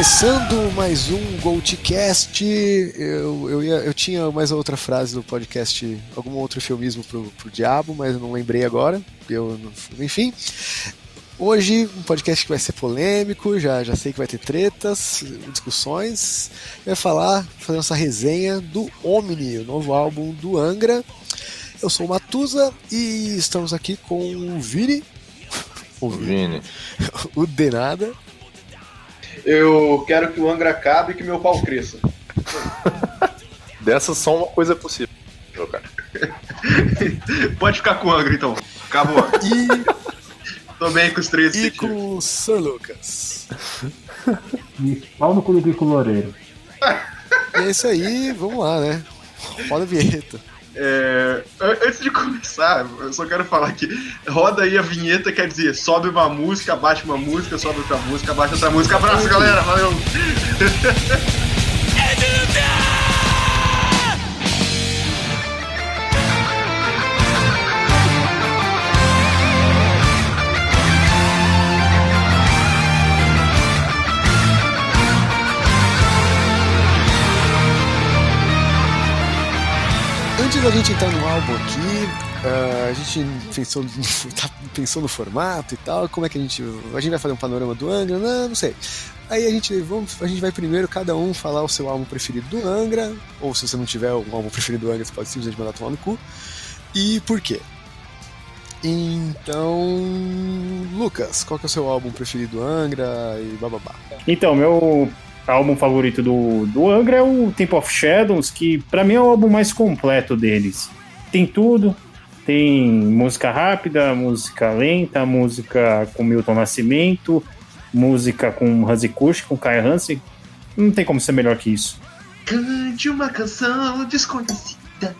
Começando mais um GoldCast, eu, eu, ia, eu tinha mais outra frase do podcast, algum outro filmismo pro, pro diabo, mas eu não lembrei agora. Eu, enfim, Hoje, um podcast que vai ser polêmico, já, já sei que vai ter tretas, discussões. Vai falar, fazer nossa resenha do Omni, o novo álbum do Angra. Eu sou o Matusa e estamos aqui com o Vini. O Vini. o Denada. Eu quero que o Angra acabe e que meu pau cresça. Dessa só uma coisa é possível, cara. Pode ficar com o Angra então. Acabou. E Tô bem com os três E com o Sir Lucas. E pau no cu do Loureiro. é isso aí, vamos lá, né? Roda a vinheta. É, antes de começar, eu só quero falar que roda aí a vinheta, quer dizer, sobe uma música, baixa uma música, sobe outra música, baixa outra música. Abraço, galera, valeu! Antes da gente entrar no álbum aqui, uh, a gente pensou, tá, pensou no formato e tal, como é que a gente. A gente vai fazer um panorama do Angra? Não, não sei. Aí a gente, vamos, a gente vai primeiro cada um falar o seu álbum preferido do Angra, ou se você não tiver um álbum preferido do Angra, você pode simplesmente mandar tomar no cu. E por quê? Então, Lucas, qual que é o seu álbum preferido do Angra e bababá? Então, meu álbum favorito do, do Angra é o Temple of Shadows, que para mim é o álbum mais completo deles. Tem tudo, tem música rápida, música lenta, música com Milton Nascimento, música com Hansi Kusch, com Kai Hansen. Não tem como ser melhor que isso. Cante uma canção desconhecida.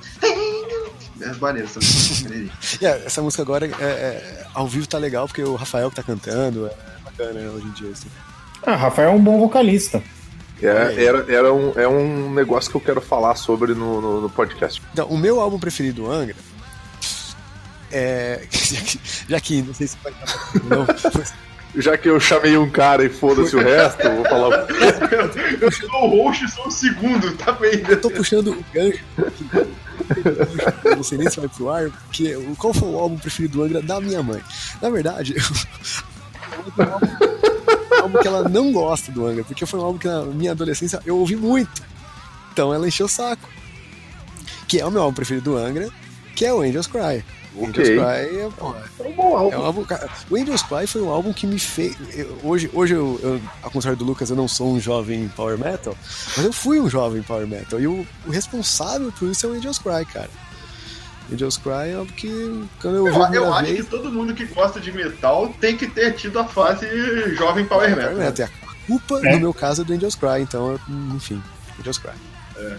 É maneiro essa música. yeah, essa música agora é, é, ao vivo tá legal porque o Rafael que tá cantando é bacana né, hoje em dia. Assim. Ah, Rafael é um bom vocalista. É, era, era um, é um negócio que eu quero falar sobre no, no, no podcast. Então, o meu álbum preferido do Angra é. Já que, não sei se vai não, Já que eu chamei um cara e foda-se o resto, eu vou falar. eu sou o host, sou o segundo, tá bem? Eu tô puxando o gancho. Eu não sei nem se vai pro ar, porque qual foi o álbum preferido do Angra da minha mãe? Na verdade, álbum que ela não gosta do Angra, porque foi um álbum que na minha adolescência eu ouvi muito. Então ela encheu o saco. Que é o meu álbum preferido do Angra, que é o Angels Cry. O okay. Angels Cry é, é, um bom álbum. É um álbum o Angels Cry foi um álbum que me fez. Eu, hoje, hoje eu, eu, ao contrário do Lucas, eu não sou um jovem power metal, mas eu fui um jovem power metal. E o, o responsável por isso é o Angels Cry, cara. Angels Cry é algo que quando eu, eu, eu acho vez... que todo mundo que gosta de metal tem que ter tido a fase jovem power metal. Né? A culpa, é. no meu caso, é do Angels Cry, então, enfim, Angels Cry. É.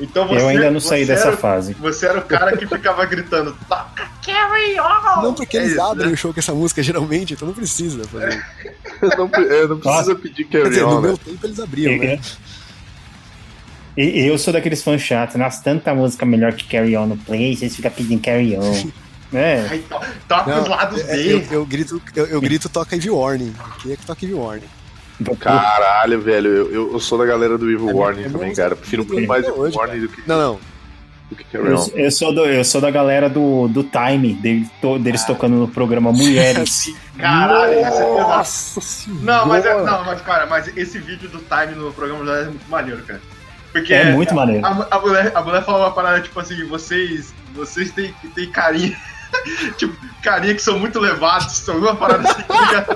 Então você, eu ainda não saí dessa era, fase. Você era o cara que ficava gritando, toca Carry On! Não, porque é eles isso, abrem né? o show com essa música geralmente, então não precisa fazer. não, não precisa pedir Carry dizer, On. No né? meu tempo eles abriam, né? E eu sou daqueles fãs chatos. Nossa, tanta música melhor que Carry On no Play, vocês ficam pedindo Carry On. É. Ai, to, toca os lados é, B. Eu, eu, grito, eu, eu grito toca Evil Warning. Quem é que toca Evil Warning? Caralho, velho, eu, eu sou da galera do Evil é, Warning é também, cara. Prefiro muito mais Evil Warning cara. do que. Não, não. Do que Carry On. Eu, eu, sou do, eu sou da galera do, do Time, deles, to, deles ah. tocando no programa Mulheres. Caralho, é Nossa senhora. Não, mas, é, não, mas, cara, mas esse vídeo do Time no programa Mulheres é muito maneiro, cara. Porque é muito maneiro. A, a, mulher, a mulher fala uma parada tipo assim: vocês, vocês têm, têm carinha. tipo, carinha que são muito levados, são uma parada assim. Tá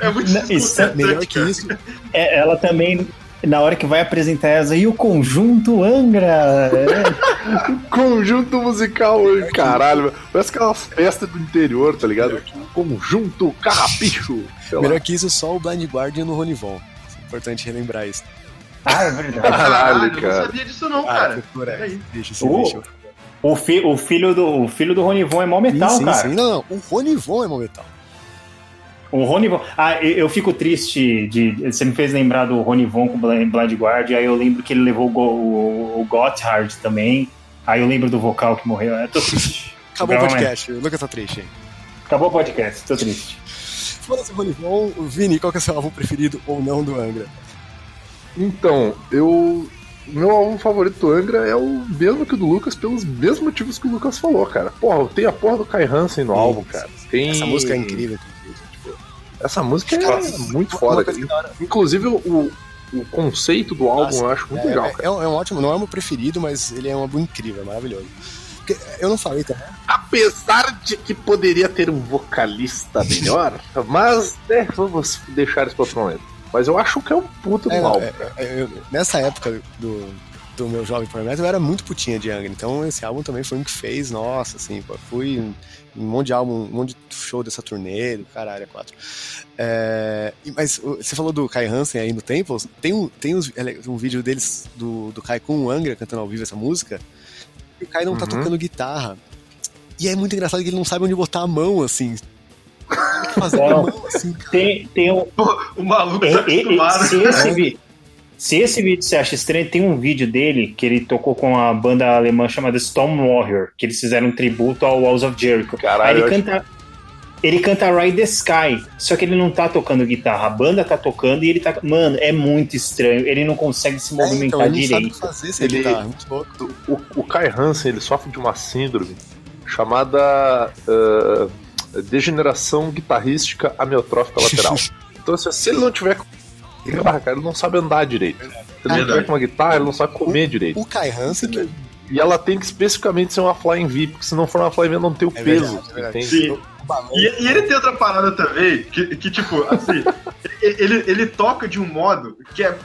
é muito Não, isso é melhor que isso. É, ela também, na hora que vai apresentar essa, e o conjunto Angra? É. conjunto musical, caralho. Parece aquela festa do interior, tá ligado? Conjunto Carrapicho. Melhor que isso, só o Blind Guardian no Ronivon. É importante relembrar isso. Ah, é verdade. Caralho, cara. Eu não sabia disso não, ah, cara. Deixa, sim, uh, deixa. O, fi, o, filho do, o filho do Ronivon é mó metal, sim, cara. Sim, não, não. O Ronivon é mó metal. O Ronivon. Ah, eu fico triste de. Você me fez lembrar do Ronivon com Blind Guard, aí eu lembro que ele levou o, o, o Gotthard também. Aí eu lembro do vocal que morreu. Eu tô triste. Acabou o podcast. O Lucas tá triste, hein? Acabou o podcast, tô triste. Foda-se, Ronivon. Vini, qual que é o seu álbum preferido ou não do Angra? Então, eu. Meu álbum favorito do Angra é o mesmo que o do Lucas, pelos mesmos motivos que o Lucas falou, cara. Porra, tem a porra do Kai Hansen no Sim, álbum, cara. Tem... Essa música é incrível. Essa música é muito foda, cara. Inclusive, o, o conceito do álbum Nossa, eu acho muito é, legal, é- é um, é um ótimo, não é o meu preferido, mas ele é um álbum incrível, é maravilhoso. Porque eu não falei também. Apesar de que poderia ter um vocalista melhor, mas né, vamos deixar isso para outro momento. Mas eu acho que é um puta do É, álbum, é, é, eu- nessa época do, do meu jovem Power Metal, eu era muito putinha de Angra, então esse álbum também foi um que fez, nossa, assim, pô, fui em um monte de álbum, um monte de show dessa turnê, do caralho, é quatro. É, mas você falou do Kai Hansen aí no Temples, tem um, tem uns- é, um vídeo deles, do, do Kai com o Angra cantando ao vivo essa música, e o Kai não tá Uhum. tocando guitarra. E é muito engraçado que ele não sabe onde botar a mão, assim. Fazendo a Não. mão, assim. Tem, tem um, O maluco tá acostumado. se, esse vi- se esse vídeo você acha estranho, tem um vídeo dele que ele tocou com a banda alemã chamada Storm Warrior, que eles fizeram um tributo ao Walls of Jericho. Caralho, Aí ele acho- canta. Ele canta Ride the Sky, só que ele não tá tocando guitarra, a banda tá tocando e ele tá. Mano, é muito estranho, ele não consegue se É, movimentar então, ele sabe direito. que fazer sem Ele- guitarra, muito louco. O, o Kai Hansen ele sofre de uma síndrome chamada ah, degeneração guitarrística amiotrófica lateral. então, assim, se ele não tiver com guitarra, cara, ele não sabe andar direito. Se ele não tiver com uma guitarra, ele não sabe comer direito. O Kai Hansen, que E ela tem que especificamente ser uma Flying V, porque se não for uma Flying V, não tem o É peso. verdade, é verdade. E, e ele tem outra parada também, que, que tipo, assim, ele, ele toca de um modo que é.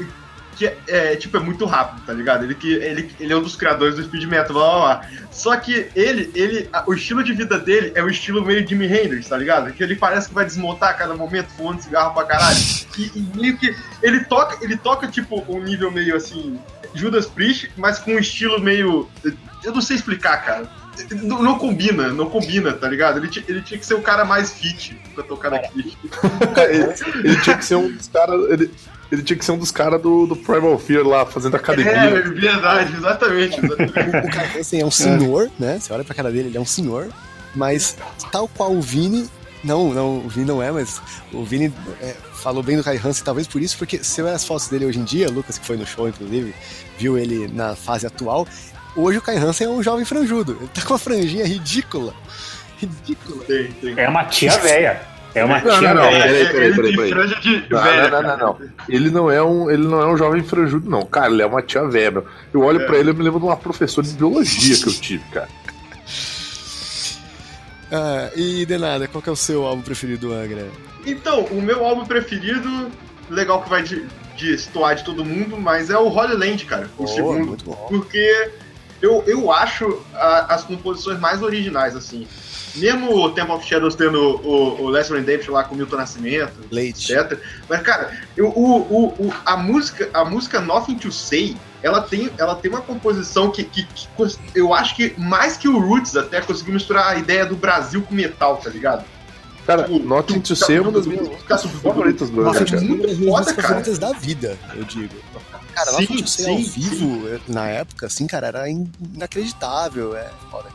Que é, tipo, é muito rápido, tá ligado? Ele, que, ele, ele é um dos criadores do speed metal, blá blá blá. Só que ele, ele, o estilo de vida dele é o estilo meio Jimi Hendrix, tá ligado? Que ele parece que vai desmontar a cada momento, fumando cigarro pra caralho. E, e meio que ele toca, ele toca, tipo, um nível meio assim, Judas Priest, mas com um estilo meio. Eu não sei explicar, cara. Não, não combina, não combina, tá ligado? Ele, ele tinha que ser o cara mais fit pra tocar aqui. ele, ele tinha que ser um dos caras. Ele, ele tinha que ser um dos caras do, do Primal Fear lá, fazendo academia. É, verdade, exatamente. exatamente. o Kai Hansen é um senhor, né? Você olha pra cara dele, ele é um senhor, mas tal qual o Vini. Não, não, o Vini não é, mas o Vini é, falou bem do Kai Hansen, talvez por isso, porque se eu ver as fotos dele hoje em dia, Lucas, que foi no show, inclusive, viu ele na fase atual. Hoje o Kai Hansen é um jovem franjudo. Ele tá com uma franjinha ridícula. Ridícula. Tem, tem. É uma tia velha. É uma Não, tia não, não. velha. peraí, peraí, ele peraí, tem peraí. franja de Não, velha. não, não. Ele não é um, ele não é um jovem franjudo, não. Cara, ele é uma tia velha. meu. Eu olho É. pra ele e me lembro de uma professora de biologia que eu tive, cara. Ah, e Denada, qual que é o seu álbum preferido do Angra? Então, o meu álbum preferido, legal que vai de, de estoar de todo mundo, mas é o Holy Land, cara. O Boa, segundo. muito bom. Porque eu, eu acho a- as composições mais originais, assim. Mesmo o Temple of Shadows tendo o, o Last Redemption lá com o Milton Nascimento, Leite. etc. Mas, cara, o, o, o- a, música, a música Nothing to Say, ela tem, ela tem uma composição que, que, que eu acho que mais que o Roots até conseguiu misturar a ideia do Brasil com metal, tá ligado? Cara, Nothing to Say é uma das minhas músicas favoritas do Nossa, cara. uma das minhas músicas cara. favoritas da vida, eu digo. Cara, Sim, Nothing to Say ao sim, vivo, na época, assim, cara, era in- inacreditável. É foda.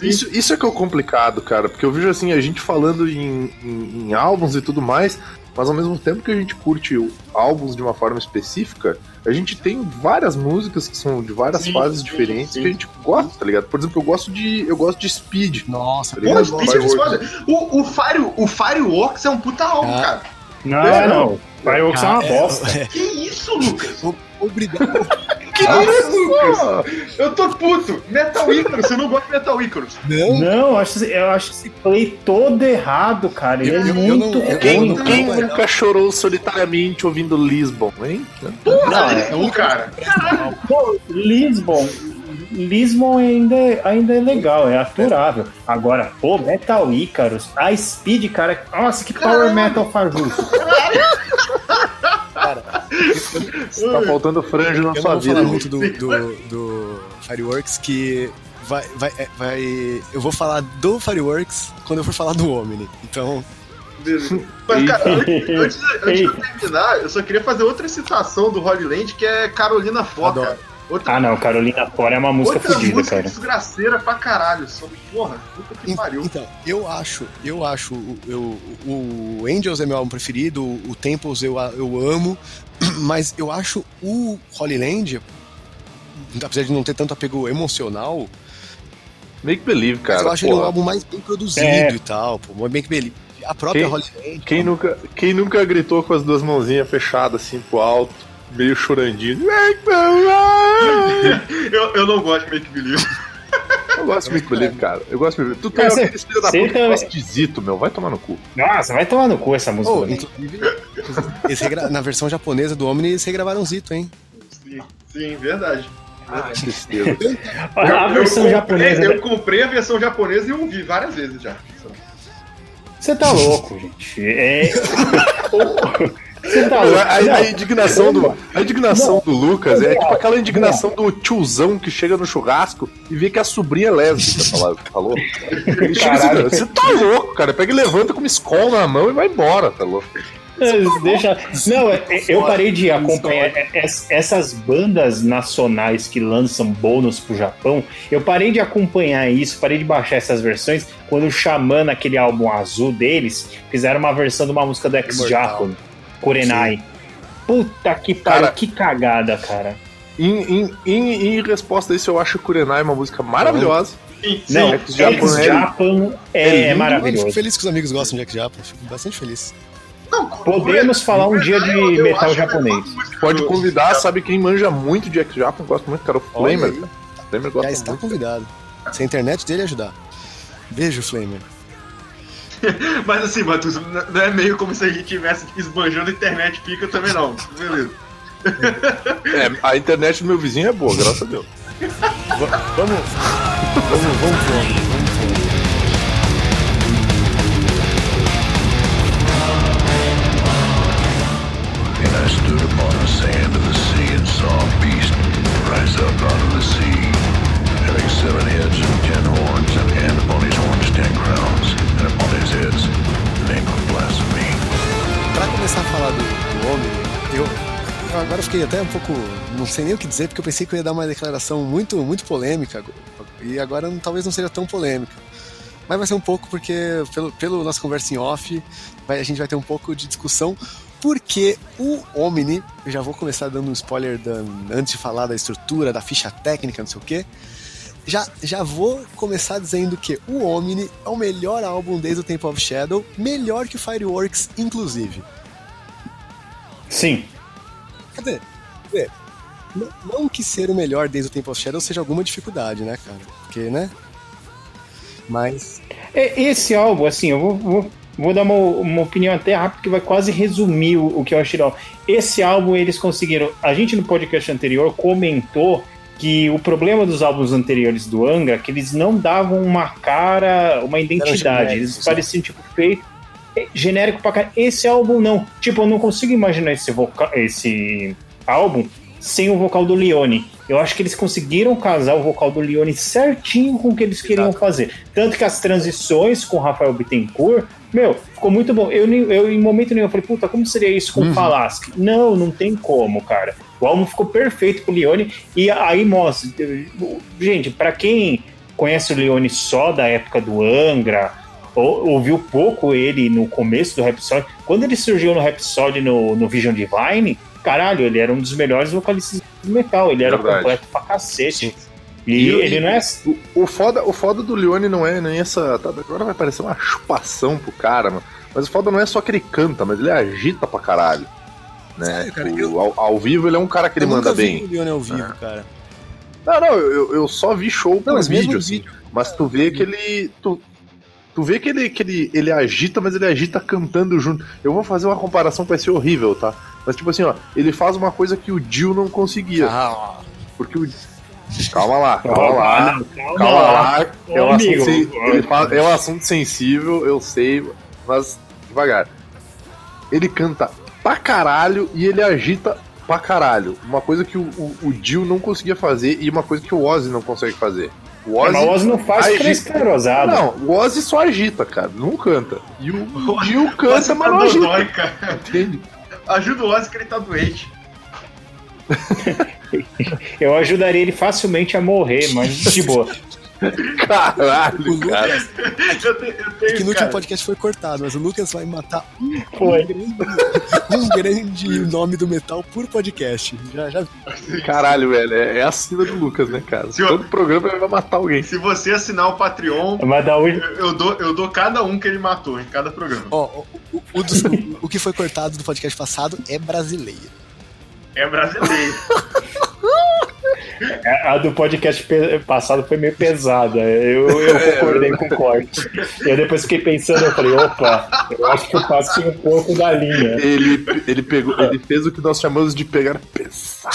Isso, isso é que é o complicado, cara, porque eu vejo assim, a gente falando em, em, em álbuns e tudo mais, mas ao mesmo tempo que a gente curte álbuns de uma forma específica, a gente tem várias músicas que são de várias Sim, fases sim, diferentes sim. que a gente gosta, tá ligado? Por exemplo, eu gosto de. Eu gosto de Speed. Nossa, Tá ligado? Speed é foda. O, o, Fire, o Fireworks é um puta álbum, Ah. cara. Não, É, não. Fireworks é uma Ah, bosta. Que isso, Lucas? Obrigado. Que isso, Lucas? Eu tô puto. Metal Icarus, você não gosta de Metal Icarus. Não, Não, eu acho, eu acho esse play todo errado, cara. Ele Eu- é eu- eu muito não- eu- Quem, não- quem não, nunca chorou solitariamente ouvindo Lisbon, hein? Porra, é Lisbon, cara. Pô, Lisbon. Lisbon ainda, é- ainda é legal, é aturável. Agora, pô, Metal Icarus, a Speed, cara. Nossa, que power metal fajuto. cara, Tá faltando franjo na eu sua vou vida. falar Luiz. muito do, do, do Fireworks, que vai, vai, é, vai. Eu vou falar do Fireworks quando eu for falar do Omni. Então, Mas, cara, antes, antes, antes de eu terminar, eu só queria fazer outra citação do Holy Land, que é Carolina Foca. Adoro. Outra, Ah, não, Carolina Fora é uma música outra fodida, música cara. desgraceira pra caralho. Só, porra, puta que pariu. Então, eu acho, eu acho, o- eu, o Angels é meu álbum preferido, o Temples eu, eu amo, mas eu acho o Holy Land, apesar de não ter tanto apego emocional, Make Believe, mas cara. eu acho ele um porra. álbum mais bem produzido É. e tal, pô, bem que beleza. A própria Quem- Holy Land. Quem nunca, quem nunca gritou com as duas mãozinhas fechadas assim pro alto, meio chorandinho? Make Believe! Eu, eu não gosto de Make Believe. Eu gosto de Make Believe, cara. Eu gosto de Make Believe. Tu tem Cara, aqueles filhos da puta que de Zito, meu. Vai tomar no cu. Nossa, vai tomar no cu essa música. Oh, inclusive, na versão japonesa do Omni, eles regravaram Zito, hein? Sim, sim, verdade. Ah, tristeza. a versão eu japonesa. Comprei, eu comprei a versão japonesa e ouvi várias vezes já. Você tá louco, gente. É. Você tá louco. A, a- a indignação, do, a indignação do Lucas é tipo aquela indignação do tiozão que chega no churrasco e vê que a sobrinha é lésbica, falou? assim, você tá louco, cara. Pega e levanta com uma escola na mão e vai embora, tá louco? Deixa. Não, é- é- eu parei de acompanhar é- es- essas bandas nacionais que lançam bônus pro Japão. Eu parei de acompanhar isso, parei de baixar essas versões quando o Xamã, naquele álbum azul deles, fizeram uma versão de uma música do Ex-Japan, Kurenai. Puta que pariu, Cara- que cagada, cara. Em, em, em, em resposta a isso, eu acho Kurenai uma música maravilhosa. Sim, sim. Não, Ex-Japan Ex-Japan é, é lindo, Eu fico maravilhoso. feliz que os amigos gostam de Jack Japan, fico bastante feliz. Não, Podemos falar um dia de eu- metal japonês. é música Pode convidar, sabe quem manja muito de X-Japan, gosta muito, cara, o Flamer. Flamer Já gosta está muito. convidado. Se a internet dele ajudar. Beijo, Flamer. Mas assim, Matheus, n- não é meio como se a gente estivesse esbanjando a internet pica também não. Beleza. É, a internet do meu vizinho é boa, graças a Deus. Vamos. Vamos, vamos, vamos, vamos. And I stood upon the sand of the sea and saw a beast rise up out of the sea, having seven heads and ten horns, and, começar a falar do, do homem, eu, eu agora fiquei até um pouco. Não sei nem o que dizer, porque eu pensei que eu ia dar uma declaração muito, muito polêmica. E agora talvez não seja tão polêmica. Mas vai ser um pouco, porque pelo, pelo nossa conversa em off, vai- a gente vai ter um pouco de discussão. Porque o Omni, eu já vou começar dando um spoiler da- antes de falar da estrutura, da ficha técnica, não sei o quê. Já, já vou começar dizendo que o Omni é o melhor álbum desde o Temple of Shadow, melhor que o Fireworks, inclusive. Sim. Quer dizer, quer dizer, não, não que ser o melhor desde o Temple of Shadow seja alguma dificuldade, né, cara? Porque, né? Mas. É, Esse álbum, assim, eu vou, vou, vou dar uma, uma opinião até rápida que vai quase resumir o, o que eu achei. Esse álbum eles conseguiram. A gente no podcast anterior comentou que o problema dos álbuns anteriores do Angra é que eles não davam uma cara, uma identidade. Eles pareciam tipo feito genérico pra caralho. Esse álbum não. Tipo, eu não consigo imaginar esse, voca esse álbum sem o vocal do Leone. Eu acho que eles conseguiram casar o vocal do Leone certinho com o que eles queriam fazer. Tanto que as transições com o Rafael Bittencourt, meu, ficou muito bom. Eu, nem- eu em momento nenhum, eu falei, puta, como seria isso com o Falaschi? Não, não tem como, cara. O álbum ficou perfeito pro Leone e aí mostra. Gente, pra quem conhece o Leone só da época do Angra, ouviu pouco ele no começo do Rhapsody, quando ele surgiu no Rhapsody no, no Vision Divine, caralho, ele era um dos melhores vocalistas do metal, ele era Verdade. completo pra cacete. E, E- ele não é. O, o foda, o foda do Leone não é nem essa. tá, agora vai parecer uma chupação pro cara, mano. Mas o foda não é só que ele canta, mas ele agita pra caralho. Né? Sério, cara, O- eu- ao, ao vivo ele é um cara que ele eu manda bem. o Leone ao vivo, cara. Não, não, eu, eu só vi show por mesmo vídeo, no assim. vídeo. Mas tu vê que ele. Tu, tu vê que ele, que ele, ele agita, mas ele agita cantando junto. Eu vou fazer uma comparação que vai ser horrível, tá? Mas tipo assim, ó, ele faz uma coisa que o Dio não conseguia. Ah, Porque o. Calma lá, calma lá. Não, calma, Calma lá. lá, é um, assunto, ele é um assunto sensível, eu sei, mas devagar. Ele canta pra caralho e ele agita pra caralho. Uma coisa que o, o, o Dio não conseguia fazer e uma coisa que o Ozzy não consegue fazer. O É, mas o Ozzy não faz agita. crescerosada. Não, o Ozzy só agita, cara, não canta. E o, o Ozzy canta, tá mas não agita. dodói, cara. Entende? Ajuda o Ozzy que ele tá doente. Eu ajudaria ele facilmente a morrer, mas de boa. Caralho, O cara. Lucas, Eu tenho, eu tenho, que no último cara, podcast foi cortado, mas o Lucas vai matar um, Foi. um grande, um grande nome do metal por podcast. Já, já Caralho, velho. É, é acima do Lucas, né, cara? Senhor- Todo programa ele vai matar alguém. Se você assinar o Patreon, Mas da onde. eu, eu dou, eu dou cada um que ele matou em cada programa. Ó, o, o- o dos- o- o que foi cortado do podcast passado é brasileiro. É brasileiro. A do podcast passado foi meio pesada. Eu, eu concordei com o corte. Eu depois fiquei pensando, eu falei, opa, eu acho que eu passei um pouco da linha. Ele, ele, pegou, ele fez o que nós chamamos de pegar pesado.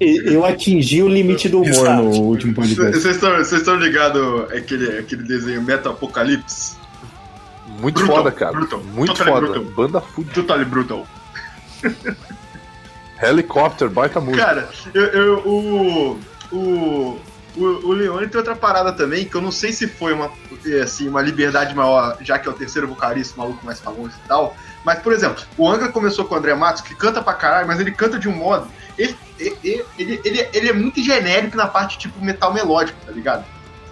Eu atingi o limite do humor Exato. no último podcast. Vocês estão, vocês estão ligados àquele, àquele desenho Meta Apocalipse? Muito Brutal, foda, cara. brutal. Muito Totally foda. brutal. Banda food. Totally Brutal. Helicopter, baita música. Cara, eu, eu- o, o, o, o Leone tem outra parada também, que eu não sei se foi uma, assim, uma liberdade maior, já que é o terceiro vocalista, o maluco mais famoso e tal. Mas, por exemplo, o Angra começou com o André Matos, que canta pra caralho, mas ele canta de um modo. Ele, ele, ele, ele, ele é muito genérico na parte tipo metal melódico, tá ligado?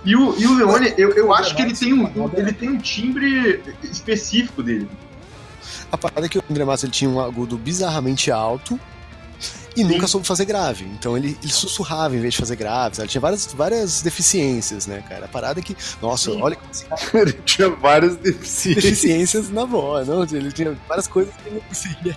E o, e o Leone, eu, eu acho que ele tem, um, ele tem um timbre específico dele. A parada é que o André Matos ele tinha um agudo bizarramente alto e nunca soube fazer grave. Então ele, ele sussurrava em vez de fazer graves. Ele tinha várias, várias deficiências, né, cara? A parada é que, nossa, Sim. olha Ele tinha várias deficiências. deficiências na voz, não? Ele tinha várias coisas que ele não conseguia.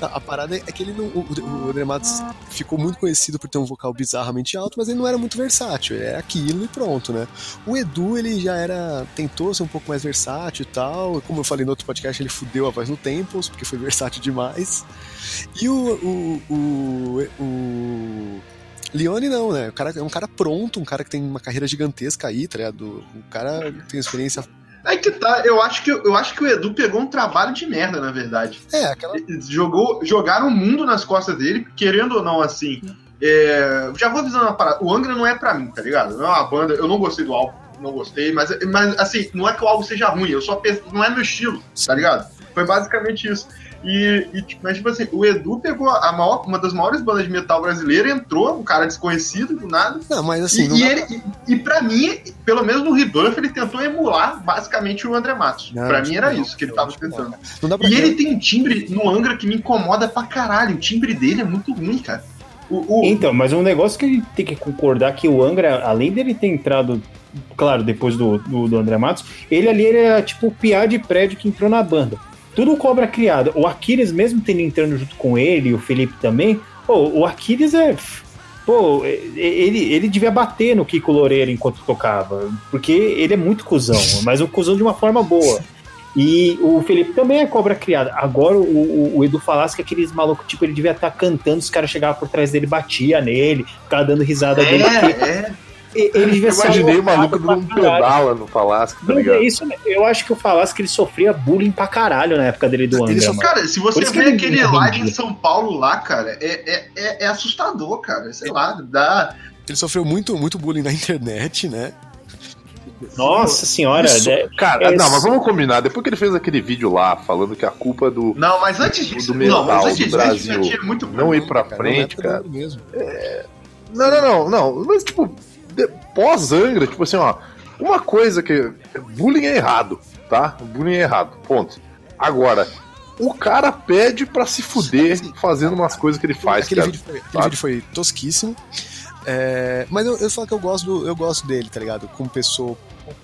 A parada é que ele não. O, o André Matos ficou muito conhecido por ter um vocal bizarramente alto, mas ele não era muito versátil. Ele era aquilo e pronto, né? O Edu, ele já era. tentou ser um pouco mais versátil e tal. Como eu falei no outro podcast, ele fudeu a voz no Temples, porque foi versátil demais. E o. o, o, o Leone não, né? O cara é um cara pronto, um cara que tem uma carreira gigantesca aí, tá ligado? O cara tem experiência. Aí que tá, eu acho que, eu acho que o Edu pegou um trabalho de merda, na verdade. É, aquela. jogou, jogaram o mundo nas costas dele, querendo ou não, assim. é, já vou avisando uma parada. O Angra não é pra mim, tá ligado? Não é uma banda. Eu não gostei do álbum, não gostei, mas, mas assim, não é que o álbum seja ruim, eu só penso, não é meu estilo, tá ligado? Foi basicamente isso. E, e, tipo, mas, tipo assim, o Edu pegou a maior, uma das maiores bandas de metal brasileira, entrou, um cara desconhecido, do nada. Não, mas assim, e, não e dá ele, e, e pra mim, pelo menos no Rebuff, ele tentou emular basicamente o André Matos. Não, pra mim era não, isso que ele tava tentando. Não dá pra E ele tem um timbre no Angra que me incomoda pra caralho. O timbre dele é muito ruim, cara. O, o- Então, mas um negócio que a gente tem que concordar que o Angra, além dele ter entrado, claro, depois do, do, do André Matos, ele ali ele era tipo o piá de prédio que entrou na banda. Tudo cobra criada. O Aquiles, mesmo tendo entrando junto com ele, e o Felipe também, pô, o Aquiles é. Pô, ele, ele devia bater no Kiko Loureiro enquanto tocava, porque ele é muito cuzão, mas um cuzão de uma forma boa. E o Felipe também é cobra criada. Agora o, o, o Edu falasse que aqueles malucos, tipo, ele devia estar cantando, os caras chegavam por trás dele, batia nele, ficava dando risada dele. porque é, é. Ele devia Eu ser imaginei o maluco dando um pedala no Falasco, tá ligado? é isso, eu acho que o Falasco ele sofria bullying pra caralho na época dele do Angra. Cara, se você vê ele aquele não live rendia. em São Paulo lá, cara, é, é, é, é assustador, cara. Sei lá, dá. Ele sofreu muito, muito bullying na internet, né? Nossa senhora, Isso, né? cara, é não, mas vamos combinar. Depois que ele fez aquele vídeo lá falando que a culpa do Não, mas antes Do disso. metal não, mas antes do disso, Brasil. já tinha muito não ir Cara, na frente, do cara. Mesmo. Não, não, não, não. Mas, tipo, pós-Angra, tipo assim, ó. Uma coisa que. Bullying é errado, tá? Bullying é errado. Ponto. Agora, o cara pede pra se fuder fazendo umas coisas que ele faz, aquele cara. vídeo, foi, aquele vídeo foi tosquíssimo. É, mas eu, eu falo que eu gosto, do, eu gosto dele, tá ligado? Como pessoa.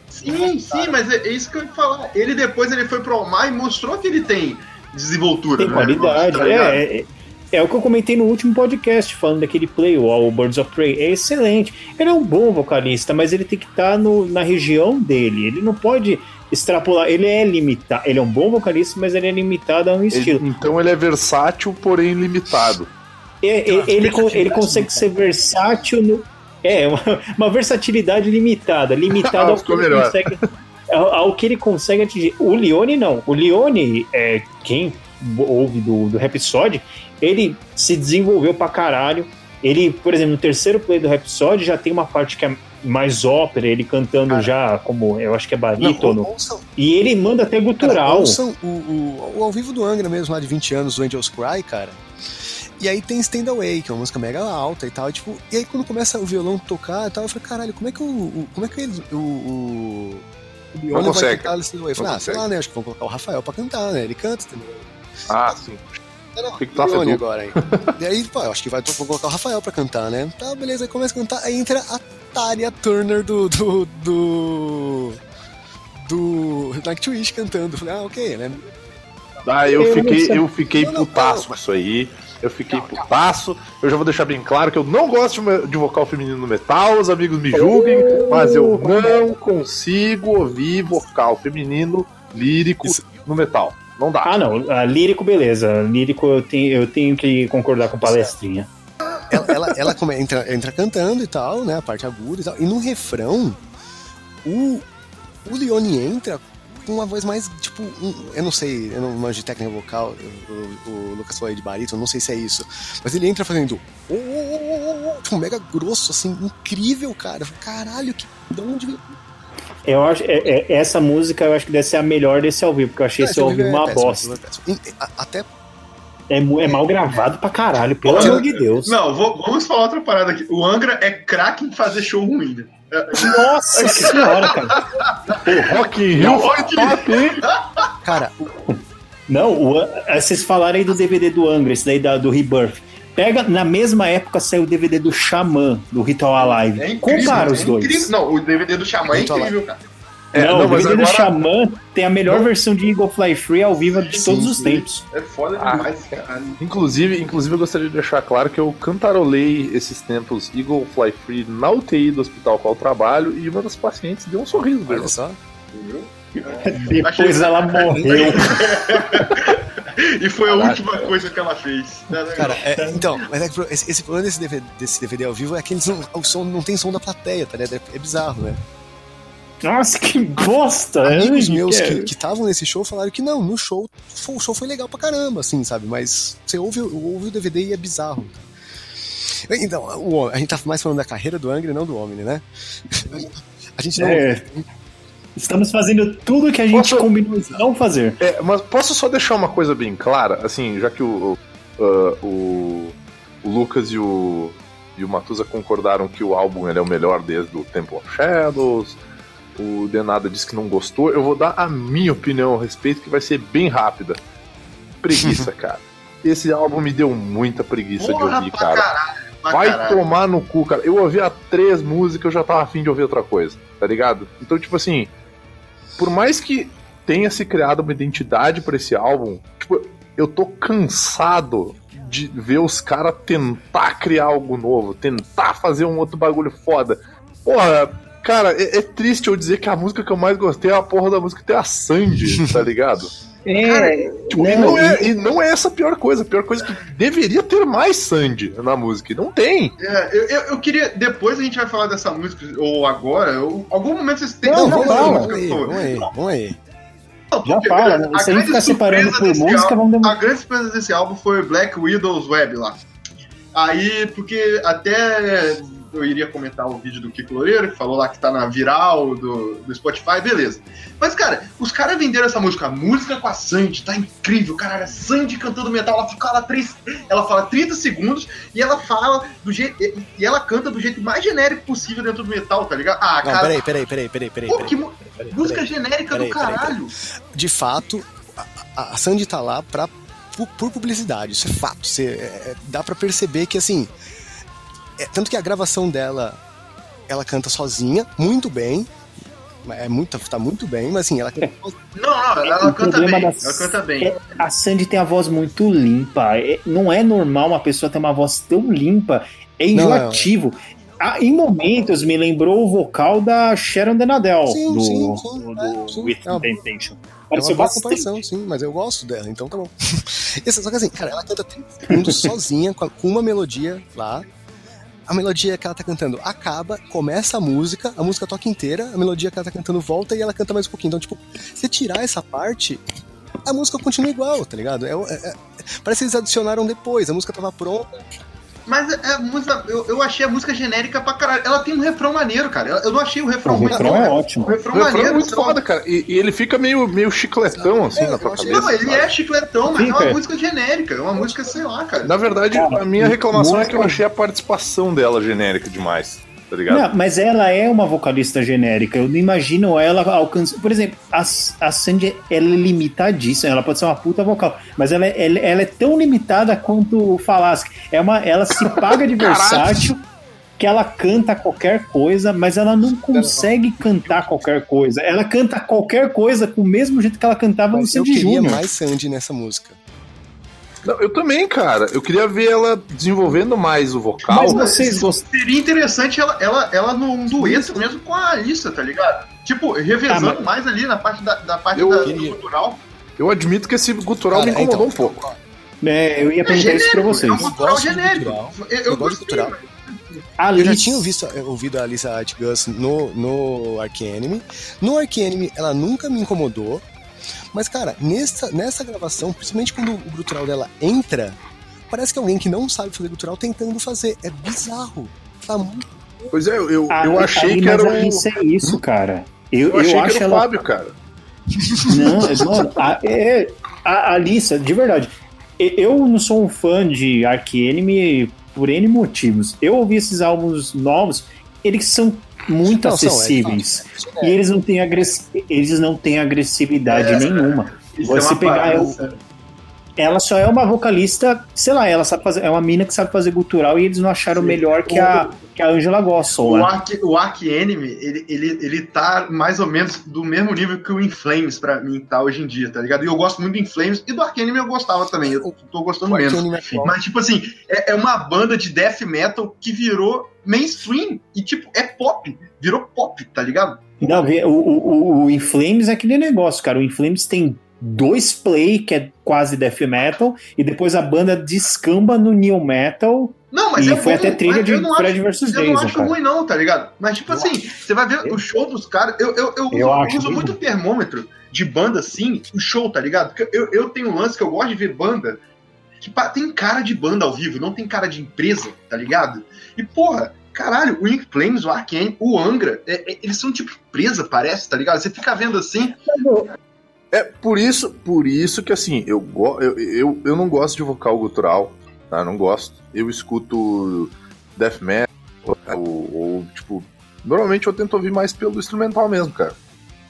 Sim, sim, mas é, é isso que eu ia falar. Ele depois ele foi pro Almar e mostrou que ele tem desenvoltura. Tem né? qualidade. Tá ligado? é, é, o que eu comentei no último podcast, falando daquele play, o, Birds of Prey. É excelente. Ele é um bom vocalista, mas ele tem que estar na região dele. Ele não pode extrapolar. Ele é limitado. Ele é um bom vocalista, mas ele é limitado a um Ele- estilo. então ele é versátil, porém limitado. É, é, ele, con- ele consegue ser versátil no. É, uma, uma versatilidade limitada. Limitada Ah, ao que, ele melhor. consegue, ao, ao que ele consegue atingir. O Leone não. O Leone, é, quem ouve do, do Rhapsody, ele se desenvolveu pra caralho. Ele, por exemplo, no terceiro play do Rhapsody já tem uma parte que é mais ópera, ele cantando Cara. já como, eu acho que é Não, barítono. ou- ouçam, E ele manda até cara, gutural. ouçam o, o, o ao vivo do Angra mesmo, lá de 20 anos, o Angels Cry, cara. E aí tem Stand Away, que é uma música mega alta e tal. E, tipo, e aí quando começa o violão tocar e tal, eu falei, caralho, como é que o. o- como é que eles. O. o o Leone vai cantar Stand Away? Eu falei, Não ah, sei lá, né? Acho que vão colocar o Rafael pra cantar, né? Ele canta Away. Ah, sim. Ah, não, Tem que tá fedu. agora, hein? e aí, pô, eu acho que vai vou colocar o Rafael pra cantar, né? Tá, beleza, aí começa a cantar, aí entra a Tária Turner do. do. do. do Nightwish cantando. Eu Falei, ah, ok, né? Ah, eu Eu fiquei, eu fiquei Não, não, putaço com isso aí. Eu fiquei putaço. Eu já vou deixar bem claro que eu não gosto de vocal feminino no metal, os amigos me julguem, mas eu não consigo ouvir vocal feminino lírico Isso- no metal. Não dá. Ah, não. Lírico, beleza. Lírico eu tenho, eu tenho que concordar com palestrinha. ela, ela, ela come- entra, entra cantando e tal, né? A parte aguda e tal. E no refrão, o, o Leone entra com uma voz mais, tipo, um- eu não sei, eu não manjo de técnica vocal, o, o- o Lucas falou aí de barítono, não sei se é isso. Mas ele entra fazendo. "Oh, oh, oh, oh", tipo, mega grosso, assim, incrível, cara. Caralho, que, de onde veio? Eu acho, é- é- essa música eu acho que deve ser a melhor desse ao vivo, porque eu achei esse ao vivo é uma péssimo, bosta. é Até É, é mal gravado pra caralho, pelo Olha, amor de Deus. Não, vou- vamos falar outra parada aqui. O Angra é craque em fazer show ruim, né? Nossa senhora, cara. O Rock in Rio foi Rock- top, hein? Cara, Não, o, vocês falaram aí do DVD do Angra, esse daí da- do Rebirth. Pega, na mesma época saiu o DVD do Xamã, do Ritual Alive. É incrível. Compara os é dois. incrível. Não, o DVD do Xamã é incrível, cara. É, não, não, o DVD do agora- Xamã tem a melhor versão de Eagle Fly Free ao vivo de Sim, todos os sim. tempos. É foda Ah, demais, cara. Inclusive, inclusive, eu gostaria de deixar claro que eu cantarolei esses tempos Eagle Fly Free na UTI do hospital qual eu trabalho e uma das pacientes deu um sorriso, olha velho. só. Depois ela morreu. E foi a Caraca. última coisa que ela fez. Cara, é, então, mas é que esse, esse problema desse DVD, desse DVD ao vivo é que eles não, o som não tem som da plateia, tá ligado? É, é bizarro, né? Nossa, que bosta! Amigos Ai, meus que- estavam nesse show falaram que não, no show, o show foi legal pra caramba, assim, sabe? Mas você ouve, ouve o DVD e é bizarro. Então, o, a gente tá mais falando da carreira do Angra e não do Omni, né? A gente não. É. Estamos fazendo tudo que a gente Posso- combinou de não fazer. É, mas posso só deixar uma coisa bem clara, assim, já que o, o, ah, o, o Lucas e o, e o Matusa concordaram que o álbum ele é o melhor desde o Temple of Shadows, o Denada disse que não gostou, eu vou dar a minha opinião a respeito, que vai ser bem rápida. Preguiça, cara. Esse álbum me deu muita preguiça de Porra, ouvir, pra cara. caralho. Vai caralho. tomar no cu, cara. Eu ouvia três músicas, eu já tava afim de ouvir outra coisa, tá ligado? Então, tipo assim, por mais que tenha se criado uma identidade pra esse álbum, tipo, eu tô cansado de ver os caras tentar criar algo novo, tentar fazer um outro bagulho foda. Porra, cara, é, é triste eu dizer que a música que eu mais gostei é a porra da música que tem a Sandy, tá ligado? É, Tipo, e, não é, e não é essa a pior coisa. A pior coisa é que deveria ter mais Sandy na música. E não tem. É, eu, eu, eu queria. Depois a gente vai falar dessa música, ou agora, ou, algum momento vocês têm Não, que Não, falar vamos, dessa aí, música, vamos aí, vamos aí. Não, Já fala, cara, né? Se a gente ficar grande separando surpresa por desse música, álbum- vamos demorar. A grande surpresa desse álbum foi Black Widow's Web lá. Aí, porque até eu iria comentar o vídeo do Kiko Loureiro, que falou lá que tá na viral do, do Spotify, beleza. Mas, cara, os caras venderam essa música, a música com a Sandy, tá incrível, caralho. A Sandy cantando metal, ela fica lá três, ela fala 30 segundos e ela fala do jeito. E ela canta do jeito mais genérico possível dentro do metal, tá ligado? Ah, Não, cara. peraí, peraí, peraí, peraí, peraí. Pô, que peraí, música peraí. genérica do caralho. De fato, a, a- Sandy tá lá pra, por, publicidade, isso é fato. Você, é, é, dá pra perceber que, assim, é, tanto que a gravação dela, ela canta sozinha, muito bem, é muito, tá muito bem, mas assim, ela canta Não, não, ela canta bem. da- Ela canta bem. É, a Sandy tem a voz muito limpa. É- não é normal uma pessoa ter uma voz tão limpa. É Não, enjoativo. Ah, em momentos me lembrou o vocal da Sharon Denadel Sim, do, sim, sim, do, é, do sim. With É uma- Temptation. É Pareceu uma boa bastante. comparação, sim, mas eu gosto dela, então tá bom. Só que assim, cara, ela canta 30 segundos sozinha, com uma melodia lá. A melodia que ela tá cantando acaba, começa a música, a música toca inteira, a melodia que ela tá cantando volta e ela canta mais um pouquinho. Então, tipo, se tirar essa parte, a música continua igual, tá ligado? É, é- é- parece que eles adicionaram depois, a música tava pronta. Mas é, a música, eu, eu achei a música genérica pra caralho. Ela tem um refrão maneiro, cara. Eu- não achei o refrão O ruim, refrão é ótimo. O refrão O refrão é maneiro. muito sei lá. foda, cara. E, e ele fica meio, meio chicletão, assim, É, na tua cabeça. Não, ele é chicletão, mas Sim, é uma música genérica. É uma música, sei lá, cara. Na verdade, Cara, a minha reclamação é que eu achei a participação dela genérica demais. Tá ligado? Não, mas ela é uma vocalista genérica. Eu não imagino ela alcançando. Por exemplo, a, a Sandy ela é limitadíssima. Ela pode ser uma puta vocal, mas ela, é- ela, ela é tão limitada quanto o Falasque. É uma, ela se paga de versátil. Que ela canta qualquer coisa, mas ela não consegue cantar qualquer coisa. Ela canta qualquer coisa com o mesmo jeito que ela cantava no Mas eu Sandy queria Júnior. mais Sandy nessa música. Não, eu também, cara. Eu queria ver ela desenvolvendo mais o vocal. Mas vocês gostam. Seria interessante ela, ela, ela num dueto mesmo com a Alissa, tá ligado? Tipo, revezando Ah, mas- mais ali na parte da, da parte Eu da, do cultural. Eu admito que esse gutural Cara, me incomodou então, um pouco. É, eu ia É perguntar isso pra vocês. É um cultural gosto de genérico. cultural. Eu, Eu gosto de gostei, cultural. mas- A Eu já Alice- tinha ouvido, ouvido a Alissa Art Gus no, no Ark Enemy. No Ark Enemy, ela nunca me incomodou. Mas, cara, nessa, nessa gravação, principalmente quando o gutural dela entra, parece que é alguém que não sabe fazer gutural tentando fazer. É bizarro. Tá muito Pois é, eu, eu, a- eu achei ali, que era a o. Alice é isso, cara. Eu, Eu eu, achei acho que era o ela Fábio, cara. Não, mano, a, é, a Alissa, de verdade, eu não sou um fã de Ark Enemy por N motivos. Eu ouvi esses álbuns novos, eles são muito Não, são, é acessíveis. e eles não têm, agress... eles não têm agressividade É, nenhuma. Isso Você é pegar parada, eu- sério. Ela só é uma vocalista, sei lá, ela sabe fazer, é uma mina que sabe fazer gutural e eles não acharam Sim. melhor que a, que a Angela Gossel, O né? Ark, o Ark Enemy, ele, ele, ele tá mais ou menos do mesmo nível que o In Flames pra mim tá hoje em dia, tá ligado? E eu gosto muito do In Flames e do Ark Enemy eu gostava também, eu tô gostando menos. Atual. Mas, tipo assim, é, é uma banda de death metal que virou mainstream e, tipo, é pop. Virou pop, tá ligado? Não, vê, o, o, o- o In Flames é aquele negócio, cara. O In Flames tem dois play, que é quase death metal, e depois a banda descamba no new metal, Não, mas e é foi bom, até trilha de eu Fred acho- vs. Eu não Jason, acho cara. ruim, não, tá ligado? Mas, tipo assim, você vai ver o show dos caras. Eu, eu, eu, uso, Eu acho eu uso bem muito termômetro de banda assim, o show, tá ligado? Porque eu, eu tenho um lance que eu gosto de ver banda que tem cara de banda ao vivo, não tem cara de empresa, tá ligado? E, porra, caralho, o In Flames, o Arkane, o Angra, é- é- eles são tipo empresa, parece, tá ligado? Você fica vendo assim. É por isso, por isso que assim, eu, eu, eu, eu não gosto de vocal gutural, tá? Não gosto. Eu escuto death metal ou, ou, tipo, normalmente eu tento ouvir mais pelo instrumental mesmo, cara.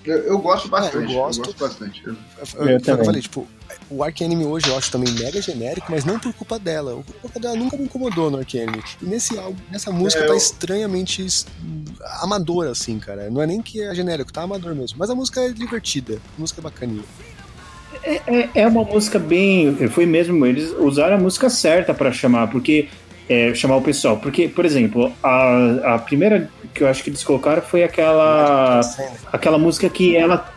Eu, eu gosto bastante. eu gosto. bastante. Eu- Eu, Eu foi o que também. eu falei, tipo, o Ark Enemy hoje eu acho também mega genérico, mas não por culpa dela. O culpa dela nunca me incomodou no Ark Enemy. E nesse álbum, nessa música É, tá eu- estranhamente es- amadora, assim, cara. Não é nem que é genérico, tá amador mesmo. Mas a música é divertida, a música é bacaninha. É, é uma música bem. Foi mesmo, eles usaram a música certa pra chamar, porque. É, chamar o pessoal. Porque, por exemplo, a, a primeira que eu acho que eles colocaram foi aquela. aquela música que ela.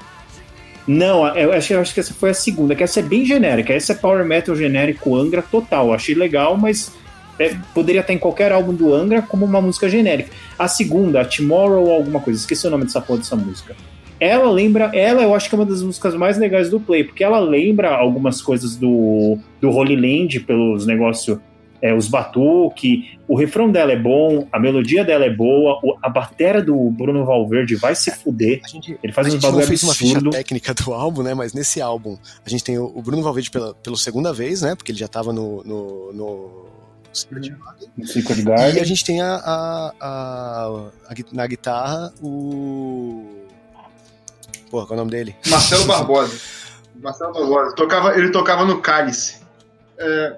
Não, eu acho, eu acho que essa foi a segunda, que essa é bem genérica. Essa é power metal genérico Angra total. Achei legal, mas é, poderia estar em qualquer álbum do Angra como uma música genérica. A segunda, a Tomorrow alguma coisa, esqueci o nome dessa porra dessa música. Ela lembra, ela eu acho que é uma das músicas mais legais do Play, porque ela lembra algumas coisas do, do Holy Land, pelos negócios, é, os batuque, o refrão dela é bom, a melodia dela é boa, o- a batera do Bruno Valverde vai se fuder. A gente, Ele faz a uns gente não bagulho fez uma ficha técnica do álbum, né? Mas nesse álbum, a gente tem o o Bruno Valverde pela, pela segunda vez, né? Porque ele já tava no. no, no Secret Garden. Secret E Garden. a gente tem a, a, a- a na guitarra o. Porra, qual é o nome dele? Marcelo Barbosa. Marcelo Barbosa. Tocava, ele tocava no Cálice. É,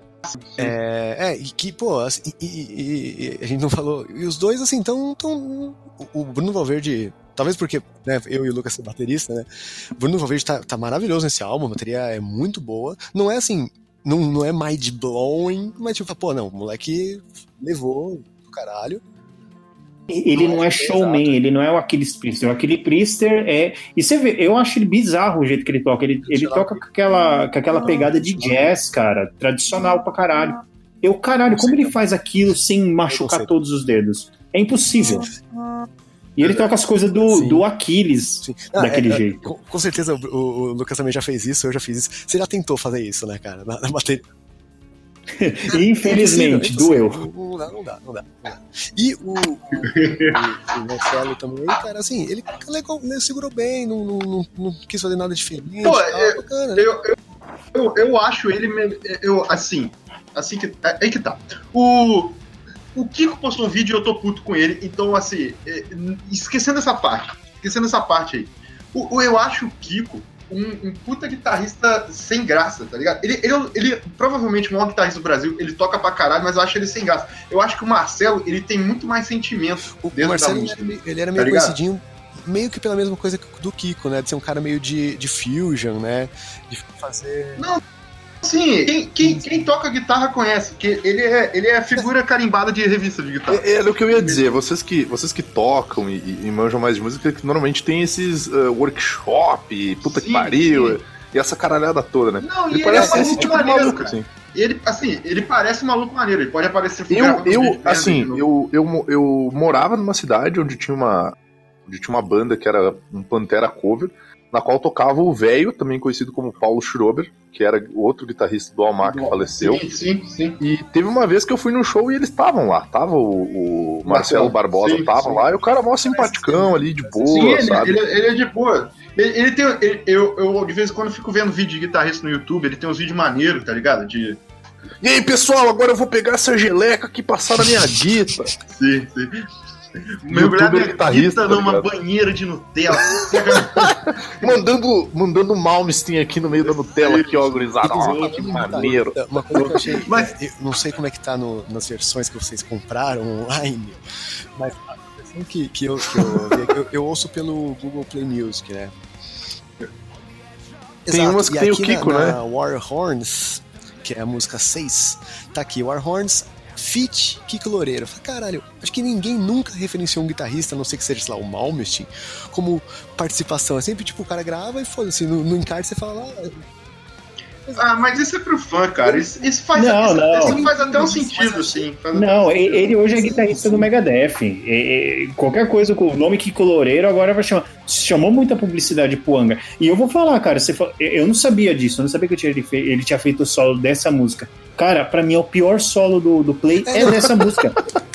É, é, e que, pô, assim, e, e- e- a gente não falou. E os dois, assim, tão. tão o, Bruno Valverde. Talvez porque né, eu e o Lucas são baterista, né? Bruno Valverde tá, tá maravilhoso nesse álbum, a bateria é muito boa. Não é assim, não, não é mind blowing, mas tipo, pô, não, o moleque levou do caralho. Ele não é showman, ele não é o Aquiles Priester. O Aquiles Priester é. E você vê, eu acho ele bizarro o jeito que ele toca. Ele, ele toca com aquela, com aquela pegada de jazz, cara, tradicional pra caralho. Eu, caralho, como ele faz aquilo sem machucar todos os dedos? É impossível. E ele toca as coisas do, Sim. do Aquiles Sim. Ah, daquele é, é, jeito. Com, com certeza o, o- o Lucas também já fez isso, eu já fiz isso. Você já tentou fazer isso, né, cara? Na, na bateria. Infelizmente, É doeu. Não dá, não dá, não dá. não dá. E o, o, o, Marcelo também, cara, assim, ele legal, né, segurou bem, não, não, não, não quis fazer nada diferente. Pô, tal, é- bacana, né? Eu, eu, eu, eu acho ele. me- Eu, assim. Assim que. é- Aí que tá. O. O Kiko postou um vídeo e eu tô puto com ele, então, assim, é, esquecendo essa parte, esquecendo essa parte aí. O, o- eu acho o Kiko um, um puta guitarrista sem graça, tá ligado? Ele, ele, ele provavelmente o maior guitarrista do Brasil, ele toca pra caralho, mas eu acho ele sem graça. Eu acho que o Marcelo, ele tem muito mais sentimento O dentro Marcelo da ele música. era meio, ele era Tá meio ligado? conhecidinho, meio que pela mesma coisa que do Kiko, né? De ser um cara meio de, de fusion, né? De fazer. Sim, quem, quem, quem toca guitarra conhece, que ele é, ele é figura carimbada de revista de guitarra. É, era o que eu ia dizer, vocês que, vocês que tocam e, e manjam mais de música, que normalmente tem esses uh, workshop, puta que Sim, pariu, sim. e essa caralhada toda, né? Não, Ele ele, parece é esse tipo de maneiro, maluco, cara. assim. Ele, assim, ele parece um maluco maneiro, ele pode aparecer Eu, eu vídeo, assim, né, eu, eu, eu morava numa cidade onde tinha uma onde tinha uma banda que era um Pantera cover, na qual tocava o velho, também conhecido como Paulo Schrober, que era o outro guitarrista do Almar que faleceu. Sim, sim, sim. E teve uma vez que eu fui no show e eles estavam lá. Tava o, o Marcelo Barbosa, sim, tava sim. lá, e o cara mó simpaticão ali, de boa, Sim, ele, sabe? ele, ele é de boa. Ele, ele tem. ele- eu, eu, de vez em quando, fico vendo vídeo de guitarrista no YouTube, ele tem uns vídeos maneiros, tá ligado? De. E aí, pessoal, agora eu vou pegar essa geleca aqui e passar na minha guita. Sim, sim. Mergulhar minha guitarrista, guita tá numa ligado? banheira de Nutella. mandando, mandando Malmsteen aqui no meio da Nutella, aqui, ó, gurizada. Ó, que maneiro. Uma coisa que eu achei. Mas- eu não sei como é que tá no- nas versões que vocês compraram online, mas a versão que, que, eu, que eu, aqui, eu, eu ouço pelo Google Play Music, né? Tem umas que e tem o Kiko, na, né? Na War Horns, que é a música 6, tá aqui, War Horns. Fit Kiko Loureiro. Eu falei, caralho, acho que ninguém nunca referenciou um guitarrista, a não sei que seja, sei lá, o Malmsteen, como participação. É sempre tipo, o cara grava e foda-se, no, no encarte você fala, ah, ah, mas isso é pro fã, cara. Isso, isso faz, Não, isso, não. isso faz até um sentido, sim. Faz até Não, um e- sentido. ele hoje é guitarrista do Megadeth. E- e- qualquer coisa com o nome Kiko Loureiro agora vai chamar. Chamou muita publicidade pro Angra. E eu vou falar, cara, você eu não sabia disso, eu não sabia que eu tinha- ele, fe- ele tinha feito o solo dessa música. Cara, pra mim é o pior solo do, do Play é dessa música.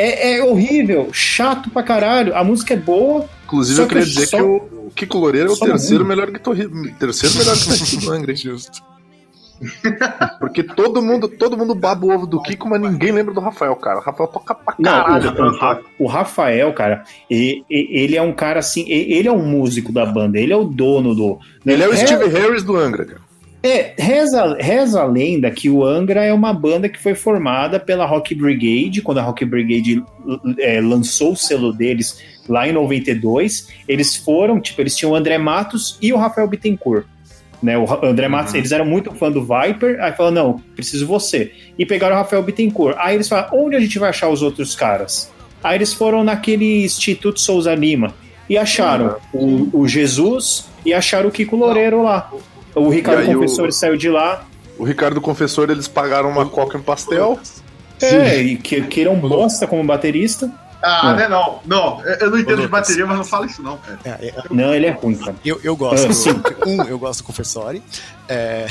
É, é horrível, chato pra caralho. A música é boa. Inclusive, eu queria que dizer só- que o Kiko Loureiro é o terceiro melhor guitarrista, terceiro melhor guitarrista do Angra, hein? Porque todo mundo, todo mundo baba o ovo do Kiko, mas ninguém lembra do Rafael, cara. O Rafael toca pra Não, caralho. o, o o Rafael, cara, e- e- ele é um cara assim, e- ele é um músico da banda, ele é o dono do. Ele é o Re- Steve Harris do Angra, cara. É, reza, reza a lenda que o Angra é uma banda que foi formada pela Rock Brigade, quando a Rock Brigade é, lançou o selo deles lá em 92. Eles foram, tipo, eles tinham o André Matos e o Rafael Bittencourt. Né, o André Matos, eles eram muito fã do Viper, aí falaram, não, preciso você. E pegaram o Rafael Bittencourt. Aí eles falaram, onde a gente vai achar os outros caras? Aí eles foram naquele Instituto Souza Lima e acharam o, o Jesus e acharam o Kiko Loureiro lá. O Ricardo E aí o- Confessor saiu de lá. O Ricardo Confessor, eles pagaram uma coca em pastel. É, e que, que ele é um bosta como baterista. Ah, É. né, não. Não, eu não entendo de bateria, mas não fala isso não, é, é, Não, ele é ruim, cara. eu, eu gosto. É, do- sim. um, eu gosto do Confessori. É,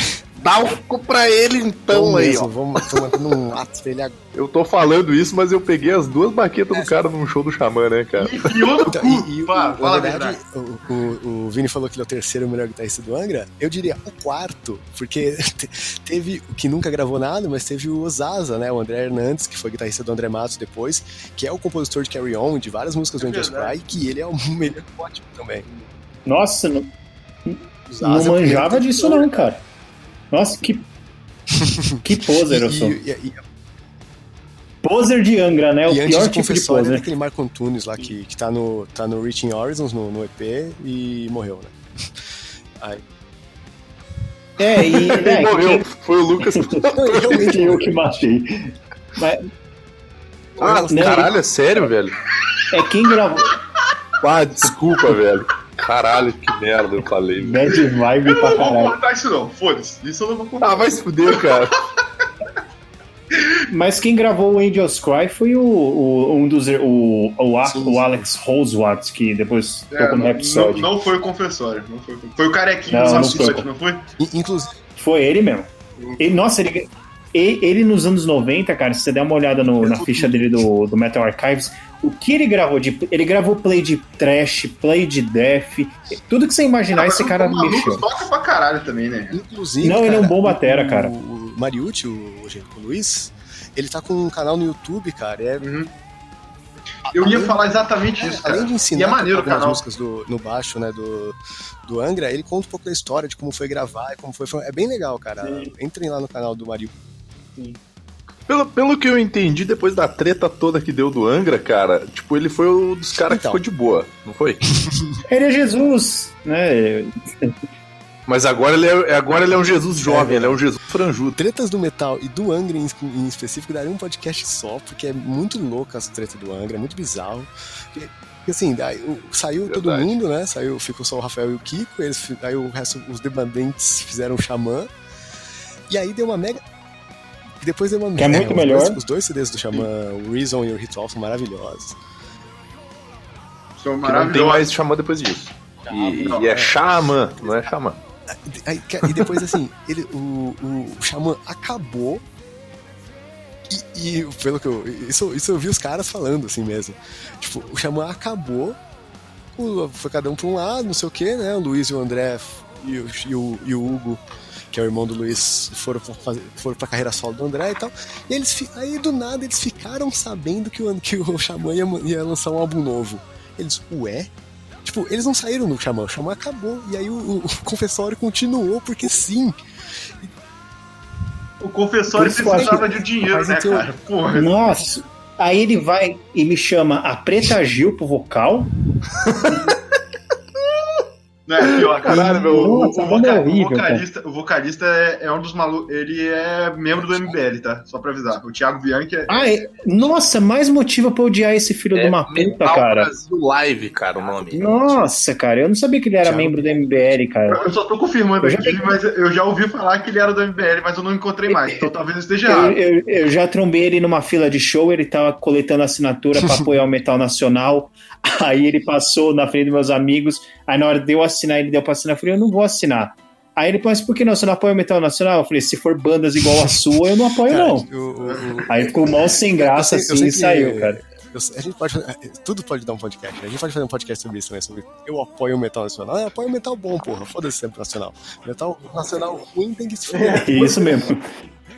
Dá o cu pra ele então vamos aí, mesmo, ó. Vamos, tô mandando um ato ele agora. Eu tô falando isso, mas eu peguei as duas baquetas do cara num show do Xamã, né, cara? Enfiou no Então, cu. e, e o- Pá, na a verdade, o, o, o Vini falou que ele é o terceiro melhor guitarrista do Angra. Eu diria o quarto, porque te- teve o que nunca gravou nada, mas teve o Zaza, né? O André Hernandes, que foi guitarrista do André Matos depois, que é o compositor de Carry On, de várias músicas do É Angels. Cry, que ele é o melhor ótimo também. Nossa, não, O não é o manjava disso não, cara. Nossa, que, que poser eu sou. E, e, e, Poser de Angra, né? O e pior de tipo de poser. aquele Marco Antunes lá que, que tá, no, tá no Reaching Horizons, no, no EP, e morreu, né? Aí, É, e Ele né, morreu. Foi o Lucas. Realmente quem, eu que matei. Mas Ah, Não, caralho, é sério, velho? é quem gravou. Ah, desculpa, velho. Caralho, que merda eu falei. Bad vibe Eu pra não vou caralho. contar isso não, foda-se. Isso eu não vou contar. Ah, vai se fuder, cara. Mas quem gravou o Angels Cry foi o, o- um dos. O, o, A- o. Alex Rosewart, que depois É, tocou no não, Rhapsody. não, não foi o confessório. Não foi, o- foi o carequinho Não, dos não foi. não foi? In- Inclusive, Foi ele mesmo. Ele, nossa, ele, ele nos anos 90, cara, se você der uma olhada no- na ficha dele do, do Metal Archives, o que ele gravou de. Ele gravou play de trash, play de death, tudo que você imaginar, Mas esse o cara maluco mexeu. toca pra caralho também, né? Inclusive. Não, ele é um cara, bom batera, o- cara. O Mariucci, o, o, gente, o Luiz, ele tá com um canal no YouTube, cara. É, Eu ia falar exatamente isso, cara. além de ensinar E é maneiro o canal. músicas do, no baixo, né, do, do Angra, ele conta um pouco da história, de como foi gravar e como foi. foi- É bem legal, cara. Entrem lá no canal do Mariucci. Pelo, pelo que eu entendi, depois da treta toda que deu do Angra, cara, tipo, ele foi um dos caras que Então. ficou de boa, não foi? Ele é Jesus, né? Mas agora ele é, agora ele é um Jesus jovem, ele é um Jesus franjudo. Tretas do metal e do Angra em, em específico daria um podcast só, porque é muito louco as tretas do Angra, é muito bizarro. Porque, assim, daí, o- saiu todo Verdade. mundo, né? Saiu, ficou só o Rafael e o Kiko, eles, aí o resto, os demandentes fizeram o Xamã. E aí deu uma mega. Depois deu uma Que é muito os melhor. Dois, os dois CDs do Xamã, o Reason e o Ritual, são maravilhosos. São Que não tem maravilhosos. mais xamã depois disso. E, Não, e é é. xamã, não é xamã. Aí, ca- e depois, assim, ele, o, o, o Xamã acabou. E, e pelo que eu. Isso, isso eu vi os caras falando, assim mesmo. Tipo, o Xamã acabou. o- foi cada um pra um lado, não sei o que, né? O Luiz e o André e o, e o, e o Hugo, que é o irmão do Luiz, foram pra, fazer, foram pra carreira solo do André e tal. E eles, aí do nada eles ficaram sabendo que o, que o Xamã ia, ia lançar um álbum novo. Eles, ué? Tipo, eles não saíram do Xamã, o Xamã acabou. E aí o, o confessório continuou, porque sim. O confessório que precisava de dinheiro, Mas né, então- cara? Porra. Nossa. Aí ele vai e me chama a Preta Gil pro vocal. Não, é pior, cara. Caralho, meu, O, nossa, o a é voca- o horrível, vocalista, o vocalista é, é um dos malucos. Ele é membro do MBL, tá? Só pra avisar. O Thiago Bianchi é. Ah, é- nossa, mais motivo pra eu odiar esse filho de uma puta, É Metal cara. Brasil Live, cara, o nome. Nossa, cara, eu não sabia que ele era Thiago. membro do MBL, cara. Eu só tô confirmando Eu já aqui, mas eu já ouvi falar que ele era do MBL, mas eu não encontrei mais. Então talvez eu esteja Eu, errado. eu- eu já trombei ele numa fila de show, ele tava coletando assinatura pra apoiar o Metal Nacional. Aí ele passou na frente dos meus amigos. Aí na hora de eu assinar, ele deu pra assinar. Eu falei, eu não vou assinar. Aí ele falou, mas por que não? Você não apoia o Metal Nacional? Eu falei, se for bandas igual a sua, eu não apoio, Cara, não. o- o- o- Aí ficou mal sem graça Eu sei- eu assim sei e que- saiu, cara. eu sei- a gente pode fazer- tudo pode dar um podcast, né? A gente pode fazer um podcast sobre isso também, sobre eu apoio o metal nacional. Eu apoio o metal bom, porra. Foda-se sempre nacional. Metal nacional ruim tem que se foder. Isso mesmo.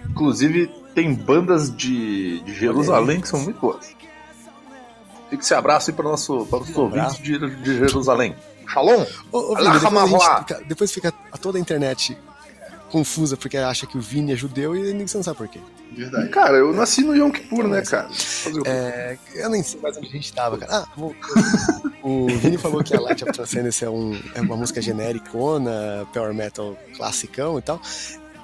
Inclusive, tem bandas de, de Jerusalém que são muito boas. Fica esse abraço aí para nosso, para os ouvintes de, de Jerusalém. Shalom! Ô, ô, Vini, depois, fica, depois fica toda a internet confusa porque acha que o Vini é judeu e ninguém não sabe por quê. Verdade. Cara, eu nasci no Yom Kippur, né, cara? É, eu nem sei mais onde a gente tava, cara. Ah, o, o Vini falou que a Light of Transcendence é, um, é uma música genericona, power metal classicão e tal.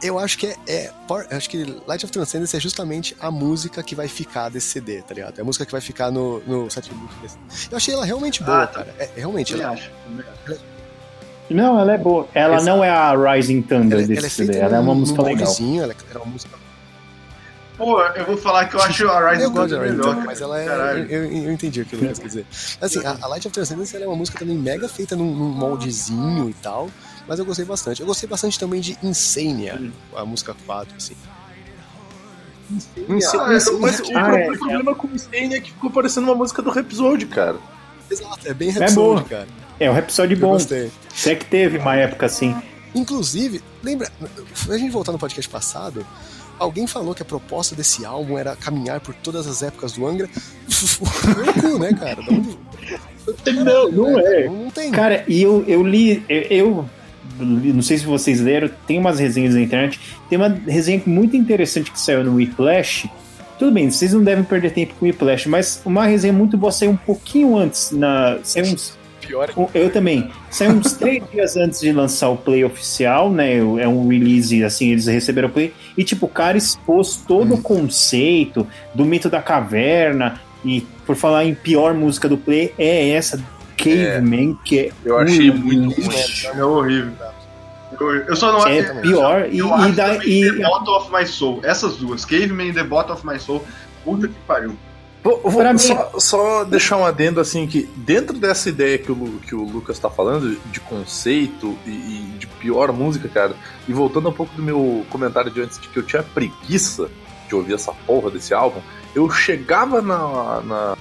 Eu acho que é, é eu acho que Light of Transcendence é justamente a música que vai ficar desse CD, tá ligado? É a música que vai ficar no, no setlist desse. Eu achei ela realmente boa, Ah, tá. cara. É, é realmente, Também ela, acho. acho. Não, ela é boa. Ela Exato. não é a Rising Thunder ela, ela desse é CD. Ela é uma música legal. moldezinho, ela é uma música Pô, eu vou falar que eu acho a Rise Eu de Thunder melhor. Mas ela é. Caralho. Eu, eu- eu entendi o que o Lucas quer dizer. Assim, a, a Light of Transcendence ela é uma música também mega feita num, num moldezinho e tal. Mas eu gostei bastante. Eu gostei bastante também de Insania, a música 4, assim. Inse- Ah, é, Inse- mas o Ah, pro- é, o problema com o Insane é que ficou parecendo uma música do Rhapsody, cara. Exato, é bem É Rhapsody, boa. cara. É, o Rhapsody Eu bom. gostei. Até que teve uma época assim. Inclusive, lembra, a gente voltar no podcast passado, alguém falou que a proposta desse álbum era caminhar por todas as épocas do Angra. Cu, né, cara? Onde- Não, não é. Não, não tem. Cara, e eu, eu li, eu, eu li- não sei se vocês leram, tem umas resenhas na internet, tem uma resenha muito interessante que saiu no Whiplash. Tudo bem, vocês não devem perder tempo com o Whiplash, mas uma resenha muito boa saiu um pouquinho antes, na, saiu uns, Pior é um- eu também, saiu uns três dias antes de lançar o play oficial, né, é um release, assim, eles receberam o play, e tipo, o cara expôs todo o conceito do mito da caverna, e por falar em pior música do play, é essa, Caveman, que é Eu achei um muito lixo. É horrível. Eu, eu só não É eu- pior, e, eu e, acho dá, também e The Bottom of My Soul. Essas duas, Caveman e The Bottom of My Soul. Puta que pariu. Vou, vou Pra mim- só, só deixar um adendo assim que dentro dessa ideia que o, que o Lucas tá falando de conceito e, e de pior música, cara, e voltando um pouco do meu comentário de antes de que eu tinha preguiça de ouvir essa porra desse álbum, eu chegava na, na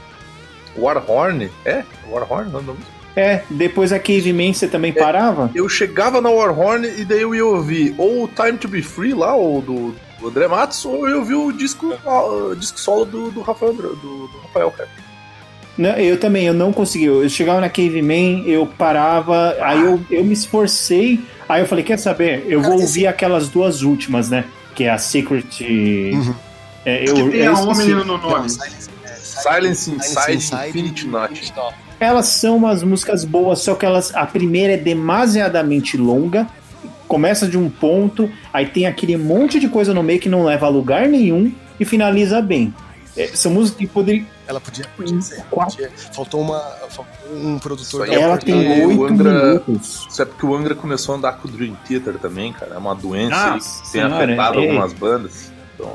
Warhorn, é? Warhorn, não, não. É, depois a Caveman você também parava? Eu chegava na Warhorn e daí eu ia ouvir ou o Time to Be Free lá, ou do, do André Matos, ou eu ouvi o disco, ah, o disco solo do, do Rafael, André- do, do Rafael, cara. Não, eu também, eu não consegui. Eu chegava na Caveman, eu parava, aí eu, eu me esforcei, aí eu falei, quer saber? Eu vou Cara, ouvir aquelas duas últimas, né? Que é a Secret. Uhum. É, que eu, tem eu a homem no Não, nome. É, Silence Inside, Inside Infinity Knot. Elas são umas músicas boas, só que elas. A primeira é demasiadamente longa. Começa de um ponto, aí tem aquele monte de coisa no meio que não leva a lugar nenhum e finaliza bem. É, são músicas que poderiam. Ela podia, podia ser. Quatro. podia- Faltou, uma, faltou um produtor é Ela porque tem o oito minutos. Isso é porque o Angra começou a andar com o Dream Theater também, cara. É uma doença Nossa que tem afetado é. algumas bandas.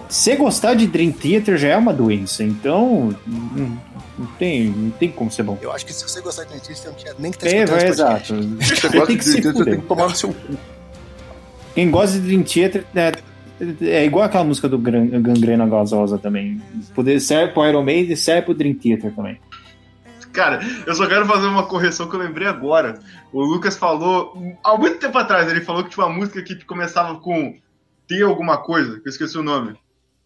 Se gostar de Dream Theater já é uma doença, então não, não tem, não tem como ser bom. Eu acho que se você gostar de Dream Theater, você não tinha nem que estar É, vai, podcast. exato. se você Você gosta tem de que Dream se Theater, tem que tomar no seu cu. Quem gosta de Dream Theater é, é igual aquela música do Gran- Gangrena Gasosa também. Poder serve pro Iron Maiden e serve pro Dream Theater também. Cara, eu só quero fazer uma correção que eu lembrei agora. O Lucas falou, há muito tempo atrás, ele falou que tinha uma música que começava com T alguma coisa, que eu esqueci o nome.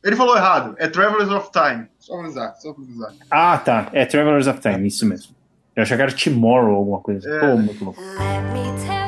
Ele falou errado, é Travelers of Time. Só avisar, só pra avisar. Ah, tá. É Travelers of Time, isso mesmo. Eu achei que era Tomorrow alguma coisa. É. Pô, muito louco. Let me tell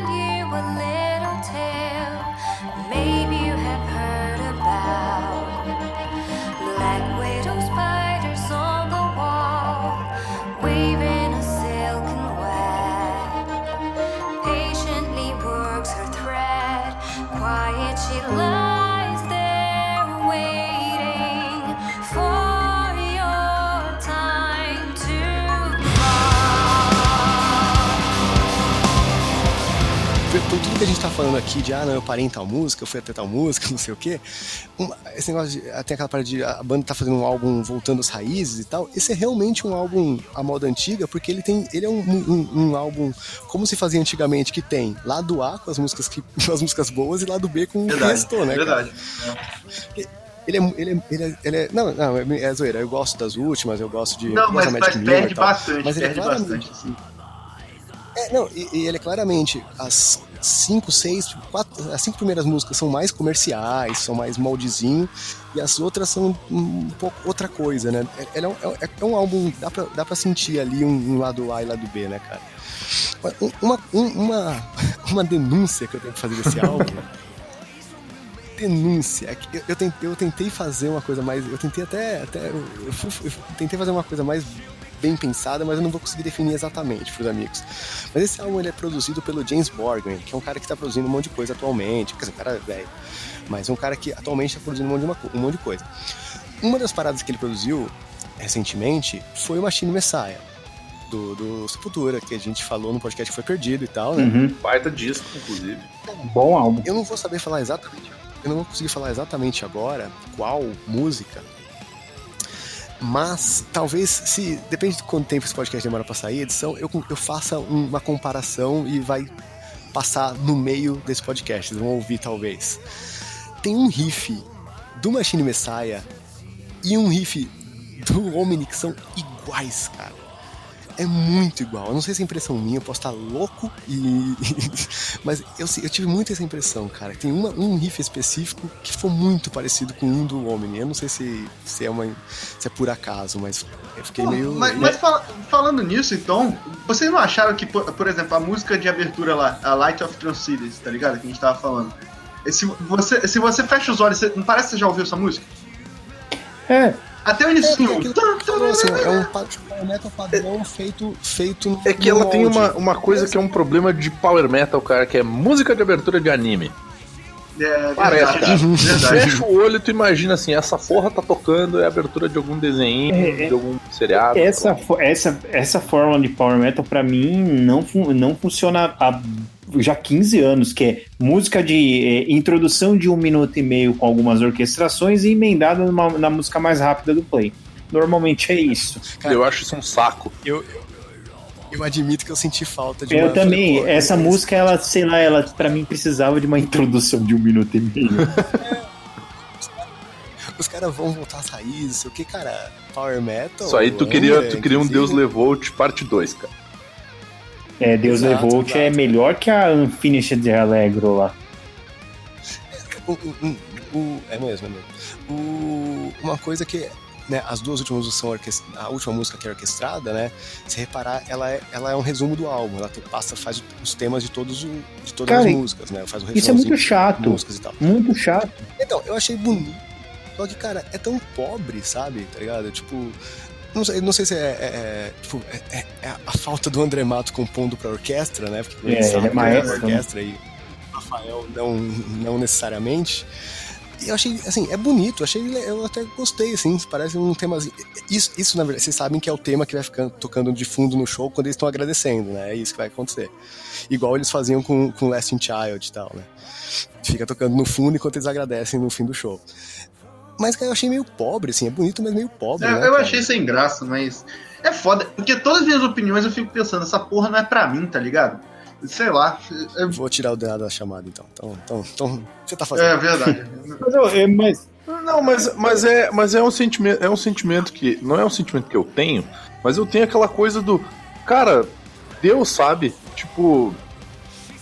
Então, tudo que a gente tá falando aqui de, ah, não, eu parei em tal música, eu fui até tal música, não sei o quê. uma- esse negócio de, tem aquela parte de a banda tá fazendo um álbum voltando às raízes e tal. Esse é realmente um álbum à moda antiga, porque ele tem, ele é um, um- um álbum como se fazia antigamente, que tem lado A com as músicas, que, com as músicas boas e lado B com o restou, né? verdade. Ele é, ele, é, ele, é, ele é- Não, não, é, é zoeira. Eu gosto das últimas, eu gosto de. Não, mas, mas perde bastante, Mas ele é perde claramente- bastante. assim. É, não, e, e ele é claramente as cinco, seis, quatro, as cinco primeiras músicas são mais comerciais, são mais moldezinho, e as outras são um pouco outra coisa, né? É, é, um, é, é um álbum, dá pra, dá pra sentir ali um, um lado A e lado B, né, cara? Um- Uma, um- uma, uma denúncia que eu tenho que fazer desse álbum. denúncia. é Eu, eu, tentei, eu tentei fazer uma coisa mais. Eu tentei até. até eu, eu eu tentei fazer uma coisa mais bem pensada, mas eu não vou conseguir definir exatamente pros amigos. Mas esse álbum ele é produzido pelo James Borgman, que é um cara que tá produzindo um monte de coisa atualmente. Quer dizer, um cara velho. Mas é um cara que atualmente tá produzindo um monte de, uma um monte de coisa. Uma das paradas que ele produziu recentemente foi o Machine Messiah. Do, do Sepultura, que a gente falou no podcast que foi perdido e tal, né? Uhum. Baita disco, inclusive. Bom álbum. Eu não vou saber falar exatamente. Eu não vou conseguir falar exatamente agora qual música. Mas talvez, se. Depende de quanto tempo esse podcast demora pra sair, edição, eu, eu faça um- uma comparação e vai passar no meio desse podcast. Vocês vão ouvir, talvez. Tem um riff do Machine Messiah e um riff do Omni que são iguais, cara. É muito igual. Eu não sei se é impressão minha, eu posso estar louco e. Mas eu, eu tive muito essa impressão, cara. Tem uma, um riff específico que foi muito parecido com um do Omni. Eu não sei se, se, é, uma, se é por acaso, mas eu fiquei Pô, meio. mas mas fala- falando nisso, então, vocês não acharam que, por, por exemplo, a música de abertura lá, a Light of Transcendence, tá ligado? Que a gente tava falando. E Se você, se você fecha os olhos, você, não parece que você já ouviu essa música? É, Até o É, início. aquilo que você falou, assim, é um power metal padrão feito, feito no É que ela tem molde. uma, uma coisa que é um problema de power metal, cara, que é música de abertura de anime. É, Parece, verdade, cara. Fecha o olho e tu imagina assim, essa porra tá tocando, é a abertura de algum desenho, É, é. de algum seriado. essa, essa, essa fórmula de Power Metal, pra mim, não, fun- não funciona há já 15 anos, que é música de é, introdução de um minuto e meio com algumas orquestrações e emendada numa- na música mais rápida do play. Normalmente é isso. Cara, eu acho isso um saco. Eu, eu, admito que eu senti falta de Eu uma- também, Pô, essa música, ela, sei lá, ela pra mim precisava de uma introdução de um minuto e meio. Os caras vão voltar às raízes, o que, cara, power metal. Isso aí tu Angra, queria, tu queria um. Deus Levou-te parte 2, cara. É, Deus Exato, Levou-te é exato. melhor que a Unfinished de Allegro lá. O- o- o- o- é mesmo, é mesmo. O- uma coisa que. Né, as duas últimas são a última música que é orquestrada, né? Se reparar, ela é, ela é um resumo do álbum. Ela te- passa, faz os temas de, todos o, de todas Cara, as músicas, né? Faz o Isso é muito chato. músicas e tal. Muito chato. Então, eu achei bonito. Só que, cara, é tão pobre, sabe? Tá ligado? Tipo. Não sei, não sei se é, é- é, tipo, é, é- é a falta do André Mato compondo pra orquestra, né? Porque É, sabe ele é maestro, né? orquestra e o Rafael não, não necessariamente. E eu achei, assim, é bonito, achei, eu até gostei, assim, parece um tema. Isso, isso, na verdade, vocês sabem que é o tema que vai ficando tocando de fundo no show quando eles estão agradecendo, né? É isso que vai acontecer. Igual eles faziam com, com Last in Child e tal, né? Fica tocando no fundo enquanto eles agradecem no fim do show. Mas, cara, eu achei meio pobre, assim, é bonito, mas meio pobre. É, né, eu cara? achei sem graça, mas é foda. Porque todas as minhas opiniões eu fico pensando, essa porra não é pra mim, tá ligado? Sei lá. É, Vou tirar o dedo da chamada, então. Então, então, então você tá fazendo? é verdade. Mas, eu- é, mas Não, mas, mas, é, mas é, um sentimento, é um sentimento que. Não é um sentimento que eu tenho, mas eu tenho aquela coisa do. Cara, Deus sabe. Tipo.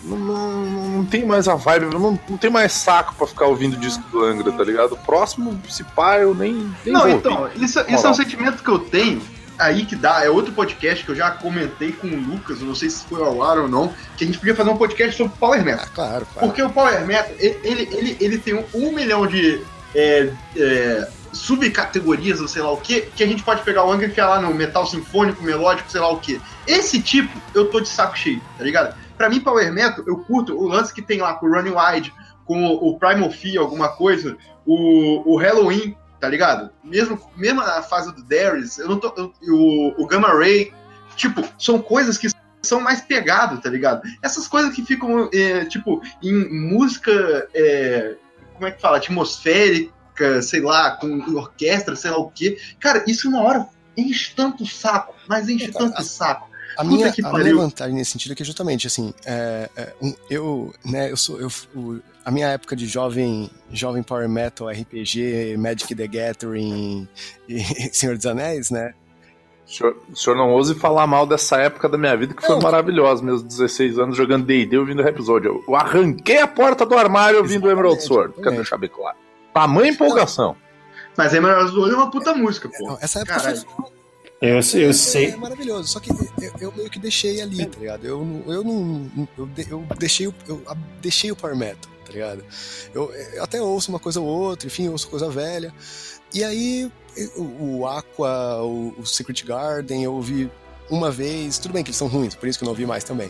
Não, não, não tem mais a vibe, não, não tem mais saco pra ficar ouvindo o disco do Angra, tá ligado? O próximo, se pá, eu nem. nem Não, então, ouvir. isso, isso é um sentimento que eu tenho. Aí que dá, é outro podcast que eu já comentei com o Lucas, não sei se foi ao ar ou não, que a gente podia fazer um podcast sobre Power Metal. Ah, claro, claro. Porque o Power Metal, ele, ele, ele, ele tem um, um milhão de é, é, subcategorias, ou sei lá o que, que a gente pode pegar o Angra e enfiar lá no metal sinfônico, melódico, sei lá o que. Esse tipo, eu tô de saco cheio, tá ligado? Pra mim, Power Metal, eu curto o lance que tem lá com o Running Wide, com o, Primal Fear, alguma coisa, o, o Halloween, tá ligado? Mesmo, mesmo a fase do Darius, eu não tô. eu- o, o Gamma Ray, tipo, são coisas que são mais pegados, tá ligado? Essas coisas que ficam, é, tipo, em música, é, como é que fala? Atmosférica, sei lá, com orquestra, sei lá o quê. Cara, isso uma hora enche tanto o saco, mas enche Cara, tanto o saco. A Puta minha, a minha vantagem nesse sentido é que justamente assim, é, é, um- eu, né, eu sou, eu, o- a minha época de jovem, jovem power metal, RPG, Magic the Gathering e Senhor dos Anéis, né? O senhor, o senhor não ouse falar mal dessa época da minha vida que foi Não. maravilhosa, meus 16 anos jogando D&D ouvindo o episódio. Eu arranquei a porta do armário ouvindo o Emerald Exatamente, Sword. Quero exatamente. deixar bem claro. Tamanha empolgação. Mas Emerald Olho é uma puta música, pô. Não, essa época Caralho. foi, eu, eu é, sei. é maravilhoso. Só que eu, eu meio que deixei ali, tá ligado? Eu não, eu não, eu, eu deixei, o- eu deixei o power metal, tá ligado? Eu, eu até ouço uma coisa ou outra, enfim, ouço coisa velha. E aí o, o Aqua, o, o Secret Garden, eu ouvi uma vez, tudo bem que eles são ruins, por isso que eu não ouvi mais também.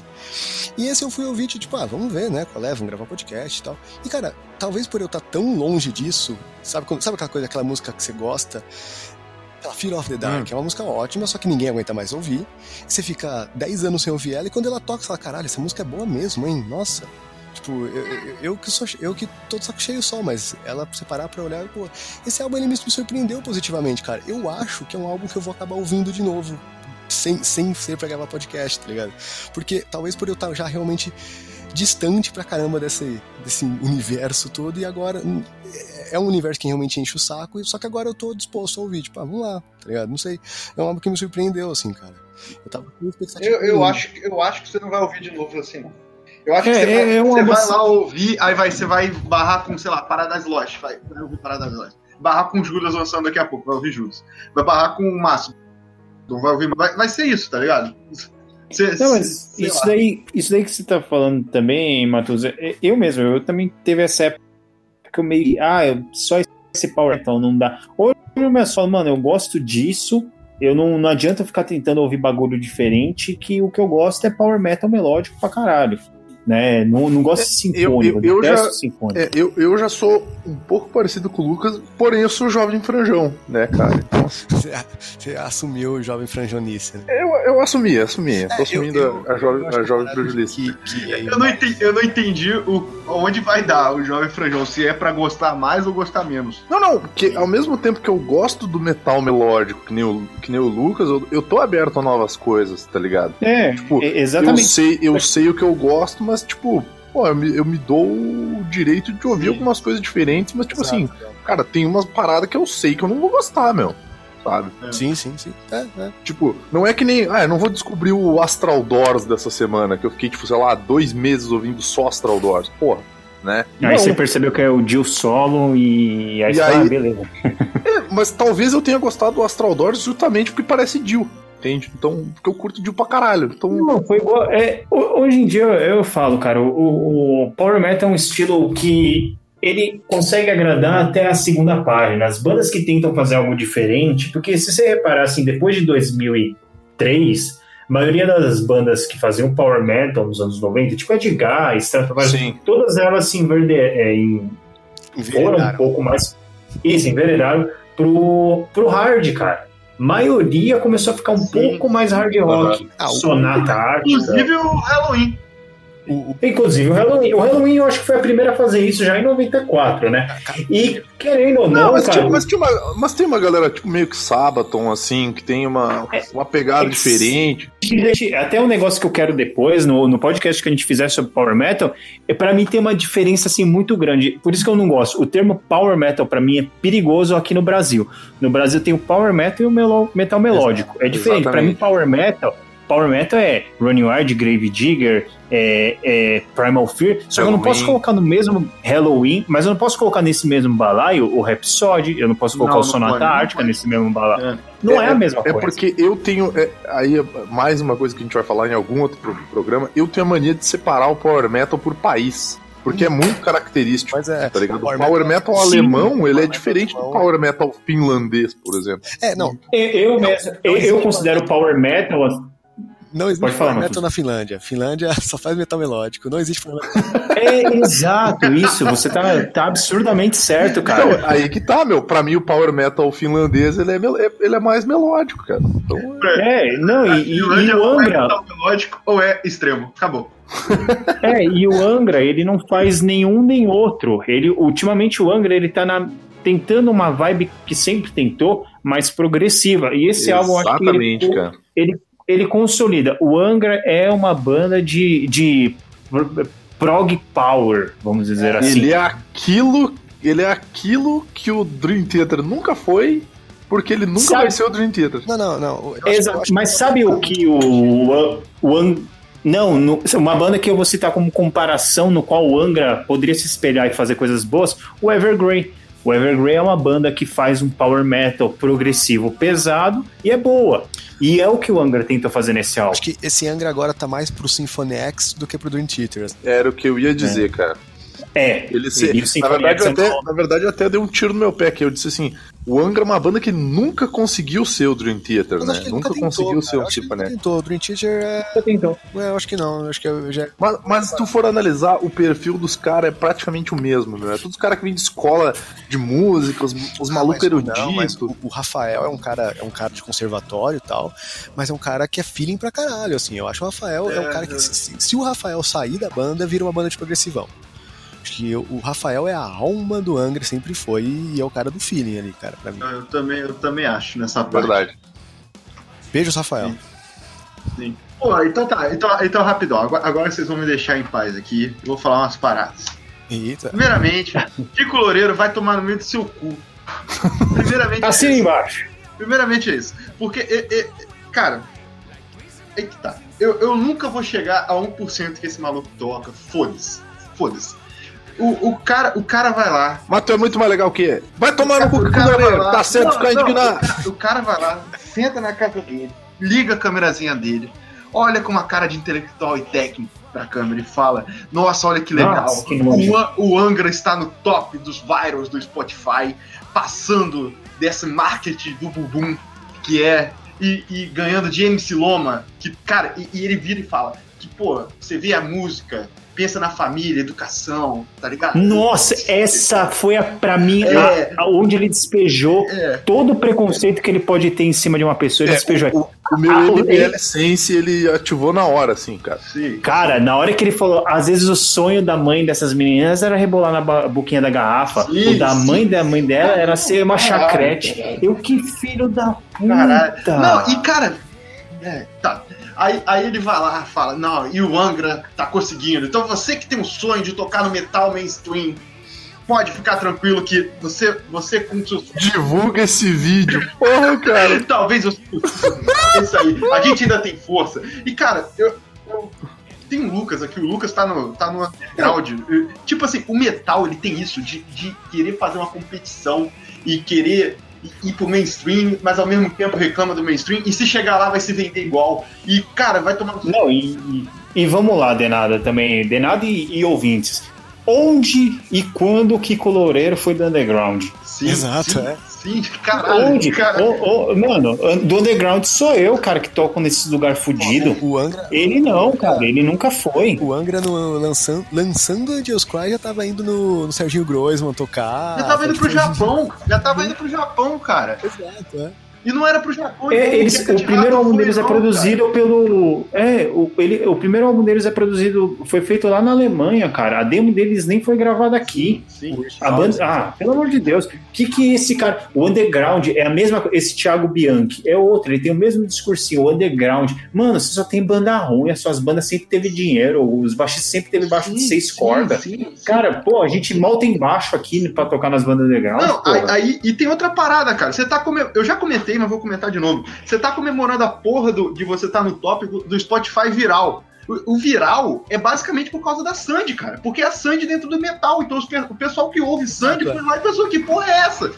E esse eu fui ouvir, tipo, ah, vamos ver, né? Qual é? Vamos gravar podcast e tal. E cara, talvez por eu estar tão longe disso, sabe, sabe aquela coisa, aquela música que você gosta? Aquela Fear of the Dark, é uma música ótima, só que ninguém aguenta mais ouvir. Você fica 10 anos sem ouvir ela e quando ela toca, você fala, caralho, essa música é boa mesmo, hein? Nossa. Tipo, eu, eu, eu que sou eu que tô de saco cheio só, mas ela, pra você parar pra olhar, pô, esse álbum ele me surpreendeu positivamente, cara. Eu acho que é um álbum que eu vou acabar ouvindo de novo, sem, sem ser pra gravar podcast, tá ligado? Porque talvez por eu estar já realmente distante pra caramba desse, desse universo todo e agora hum, é um universo que realmente enche o saco, e só que agora eu tô disposto a ouvir, tipo, ah, vamos lá, tá ligado? Não sei, é um álbum que me surpreendeu, assim, cara. Eu tava com expectativa. Eu, eu, acho, que- eu acho que você não vai ouvir de novo assim, não. Eu acho É, que você, é- vai, é uma você vai lá ouvir, aí vai, você vai barrar com, sei lá, Paradise Lost. Vai, vai ouvir Paradise Lost. Barrar com Judas lançando daqui a pouco, vai ouvir Judas. Vai barrar com o Márcio. Não vai ouvir. Vai, vai ser isso, tá ligado? Não, mas isso lá. daí, isso daí que você tá falando também, Matheus, é- eu mesmo, eu também teve essa época que eu meio. Ah, eu, só esse power metal não dá. Hoje eu me falo, mano, eu gosto disso. Eu não, não adianta ficar tentando ouvir bagulho diferente, que o que eu gosto é power metal melódico pra caralho. Né? Não, não gosto de Eu- sinfônico, eu- eu detesto já- sinfônico. É, eu, eu já sou um pouco parecido com o Lucas, porém eu sou jovem franjão, né, cara? Então, Você, você assumiu o jovem franjonice, né? eu, eu assumi, assumi. Tô É, assumindo eu- eu- a, jovem, eu a jovem que é Eu não entendi, eu não entendi o, onde vai dar o Jovem Franjão, se é pra gostar mais ou gostar menos. Não, não, porque ao mesmo tempo que eu gosto do metal melódico, que nem o, que nem o Lucas, eu, eu tô aberto a novas coisas, tá ligado? É, Tipo, é, Eu exatamente. sei, eu sei o que eu gosto, mas tipo, pô, eu me, eu me dou o direito de ouvir Sim. algumas coisas diferentes, mas tipo assim, Exato. cara, tem umas paradas que eu sei que eu não vou gostar, meu. Sabe? Sim, sim, sim. É, é. Tipo, não é que nem. Ah, eu não vou descobrir o Astral Doors dessa semana, que eu fiquei, tipo, sei lá, dois meses ouvindo só Astral Doors. Porra, né? Aí Não, você percebeu que é o Jill solo e aí E aí- ah, beleza. é, mas talvez eu tenha gostado do Astral Doors justamente porque parece Jill. Entende? Então, porque eu curto Jill pra caralho. Então, Não, foi igual. é, ho- hoje em dia eu, falo, cara, o, o Power Metal é um estilo que ele consegue agradar até a segunda página. As bandas que tentam fazer algo diferente, porque se você reparar assim, depois de 2003, a maioria das bandas que faziam Power Metal nos anos 90, tipo Edgar, Stratovarius, todas elas se inverde, é, em, foram um pouco mais. Isso, enveredaram pro, pro hard, cara. Maioria começou a ficar um Sim. pouco mais hard rock. Ah, o- Sonata Ártica. Inclusive o Halloween. O, o- Inclusive o Halloween. O Halloween eu acho que foi a primeira a fazer isso já em 94, né? E querendo ou não, Não, mas, cara. tinha, mas, tinha uma, mas tem uma galera, tipo, meio que Sabaton, assim, que tem uma, uma pegada é- diferente. Gente, até um negócio que eu quero depois, no, no podcast que a gente fizer sobre Power Metal, é para mim tem uma diferença assim muito grande. Por isso que eu não gosto. O termo Power Metal para mim é perigoso aqui no Brasil. No Brasil tem o Power Metal e o melo- metal melódico. é diferente. Para mim. Power Metal, Power Metal é Running Wild, Grave Digger, é, é Primal Fear. Só que eu não Halloween. posso colocar no mesmo Halloween, mas eu não posso colocar nesse mesmo balaio o Rhapsody, eu não posso colocar Não, o Sonata pode, Ártica pode. nesse mesmo balaio. É. Não é, a mesma É coisa. porque eu tenho. é, aí é mais uma coisa que a gente vai falar em algum outro pro- programa. Eu tenho a mania de separar o Power Metal por país. Porque é muito característico. mas é. Tá ligado? O Power Power, Metal- Metal, Sim, alemão, Power ele é Metal diferente do alemão. Power Metal finlandês, por exemplo. É, não. Eu, eu, mesmo, eu, eu considero Power Metal Não existe Pode falar, metal na Finlândia. Finlândia só faz metal melódico. Não existe. É, exato, isso. Você tá, tá absurdamente certo, cara. Então, aí que tá, meu. Pra mim, o Power Metal finlandês, ele é, é- ele é mais melódico, cara. Então, É, não, e, e- e o ou é Angra, metal melódico ou é extremo. Acabou. é, e o Angra, ele não faz nenhum nem outro. Ele, ultimamente o Angra, ele tá na, tentando uma vibe que sempre tentou, mais progressiva. E esse álbum, eu acho que ele, exatamente, cara. ele consolida. O Angra é uma banda de, de pro- prog power, vamos dizer assim. Ele é aquilo. Ele é aquilo que o Dream Theater nunca foi, porque ele nunca Sabe- vai ser o Dream Theater. Não, não, não. Exato, mas que- sabe o que o, o não, no- uma banda que eu vou citar como comparação no qual o Angra poderia se espelhar e fazer coisas boas, o Evergrey. O Evergrey é uma banda que faz um power metal progressivo pesado e é boa. E é o que o Angra tenta fazer nesse álbum. Acho que esse Angra agora tá mais pro Symphony X do que pro Dream Theater. Era o que eu ia dizer, cara. É, Ele se, na, verdade, é até, na verdade, eu até dei um tiro no meu pé, que eu disse assim: o Angra é uma banda que nunca conseguiu ser o Dream Theater, né? ele Nunca, tentou, conseguiu cara. ser Eu o acho que ele Symphony nunca X. tentou. O Dream Theater é. então. é, Eu acho que não. Acho que já. Mas, mas se tu for analisar, o perfil dos caras é praticamente o mesmo, meu. É todos os caras que vêm de escola de música, os, os malucos Ah, mas eruditos. o, o Rafael é um cara, é um cara de conservatório e tal, mas é um cara que é feeling pra caralho, assim. Eu acho que o Rafael é, um É, cara que é. se, se- se o Rafael sair da banda, vira uma banda de progressivão. Acho que o, o Rafael é a alma do Angra, sempre foi, e é o cara do feeling ali, cara, pra mim. Eu também, eu também acho nessa parte. Verdade. Beijos, Rafael. Sim. Sim. Pô, então tá, então, então rapidão. Agora, agora vocês vão me deixar em paz aqui. Eu vou falar umas paradas. Eita. Primeiramente, Kiko Loureiro vai tomar no meio do seu cu. Primeiramente, é Assim isso. embaixo. Primeiramente é isso. Porque, e- e- cara, aí que tá. Eu, eu nunca vou chegar a 1% que esse maluco toca. Foda-se. Foda-se. O, o, cara, o cara vai lá. Mas tu é muito mais legal que. Vai tomar no cu, O Kiko cara vai Loureiro. lá- Tá certo Não, ficar não, indignado. O cara, o cara vai lá, senta na casa dele, liga a câmerazinha dele, olha com uma cara de intelectual e técnico pra câmera e fala: Nossa, olha que legal. Nossa, que o, o Angra está no top dos virals do Spotify, passando desse marketing do bumbum que é e, e ganhando de MC Loma, que, cara, e, e ele vira e fala que, pô, você vê a música, pensa na família, educação, tá ligado? Nossa, essa foi a, pra mim É. a- a- onde ele despejou É. todo o preconceito que ele pode ter em cima de uma pessoa, ele É, despejou. o, o meu Ah, o- MBL Sense ele ativou na hora, assim, cara. Sim. Cara, na hora que ele falou, às vezes o sonho da mãe dessas meninas era rebolar na boquinha da garrafa. Sim, o da sim. mãe da mãe dela era ser uma chacrete. Eu que filho da Caralho. Não, e cara. É, tá. Aí, aí ele vai lá fala, não, e o Angra tá conseguindo. Então você que tem um sonho de tocar no metal mainstream, pode ficar tranquilo que você, você com seus. Divulga esse vídeo. Porra, cara. Talvez você. É isso aí. A gente ainda tem força. E cara, eu. eu- Tem o Lucas aqui, o Lucas tá no, tá no underground. Tipo assim, o metal ele tem isso de, de querer fazer uma competição e querer ir pro mainstream, mas ao mesmo tempo reclama do mainstream, e se chegar lá vai se vender igual. E, cara, vai tomar no Não, e, e- e vamos lá, Denada também. Denada e, e ouvintes. Onde e quando que Coloreiro foi do underground? Sim, Exato, sim, é. Sim, caralho. Onde? Cara, Ô, ô, mano, do underground sou eu, cara, que toco nesse lugar fudido. O Angra, Ele não, cara, ele nunca foi. o Angra no, lançando, lançando Angels Cry já tava indo no, no Serginho Groisman tocar. já tava indo pro Japão. Já tava indo pro Japão, cara. Exato, é. E não era pro Japão. É, então, eles, o primeiro álbum deles é produzido pelo. É, o, ele, o primeiro álbum deles é produzido. Foi feito lá na Alemanha, cara. A demo deles nem foi gravada aqui. cara. Sim. A banda, ah, pelo amor de Deus. O que que é esse cara. O underground é a mesma coisa. Esse Thiago Bianchi é outro. Ele tem o mesmo discursinho. O underground. Mano, você só tem banda ruim. As suas bandas sempre teve dinheiro. Os baixistas sempre teve baixo de Sim, seis sim, cordas. sim, sim. Cara, pô, a gente mal tem baixo aqui pra tocar nas bandas underground. Não, aí, aí- e tem outra parada, cara. Você tá come... Eu já comentei, mas vou comentar de novo. Você tá comemorando a porra do- de você estar no top do, Spotify viral. O, o viral é basicamente por causa da Sandy, cara. Porque é a Sandy dentro do metal. Então os o pessoal que ouve Sandy foi lá e pensou: que porra é essa?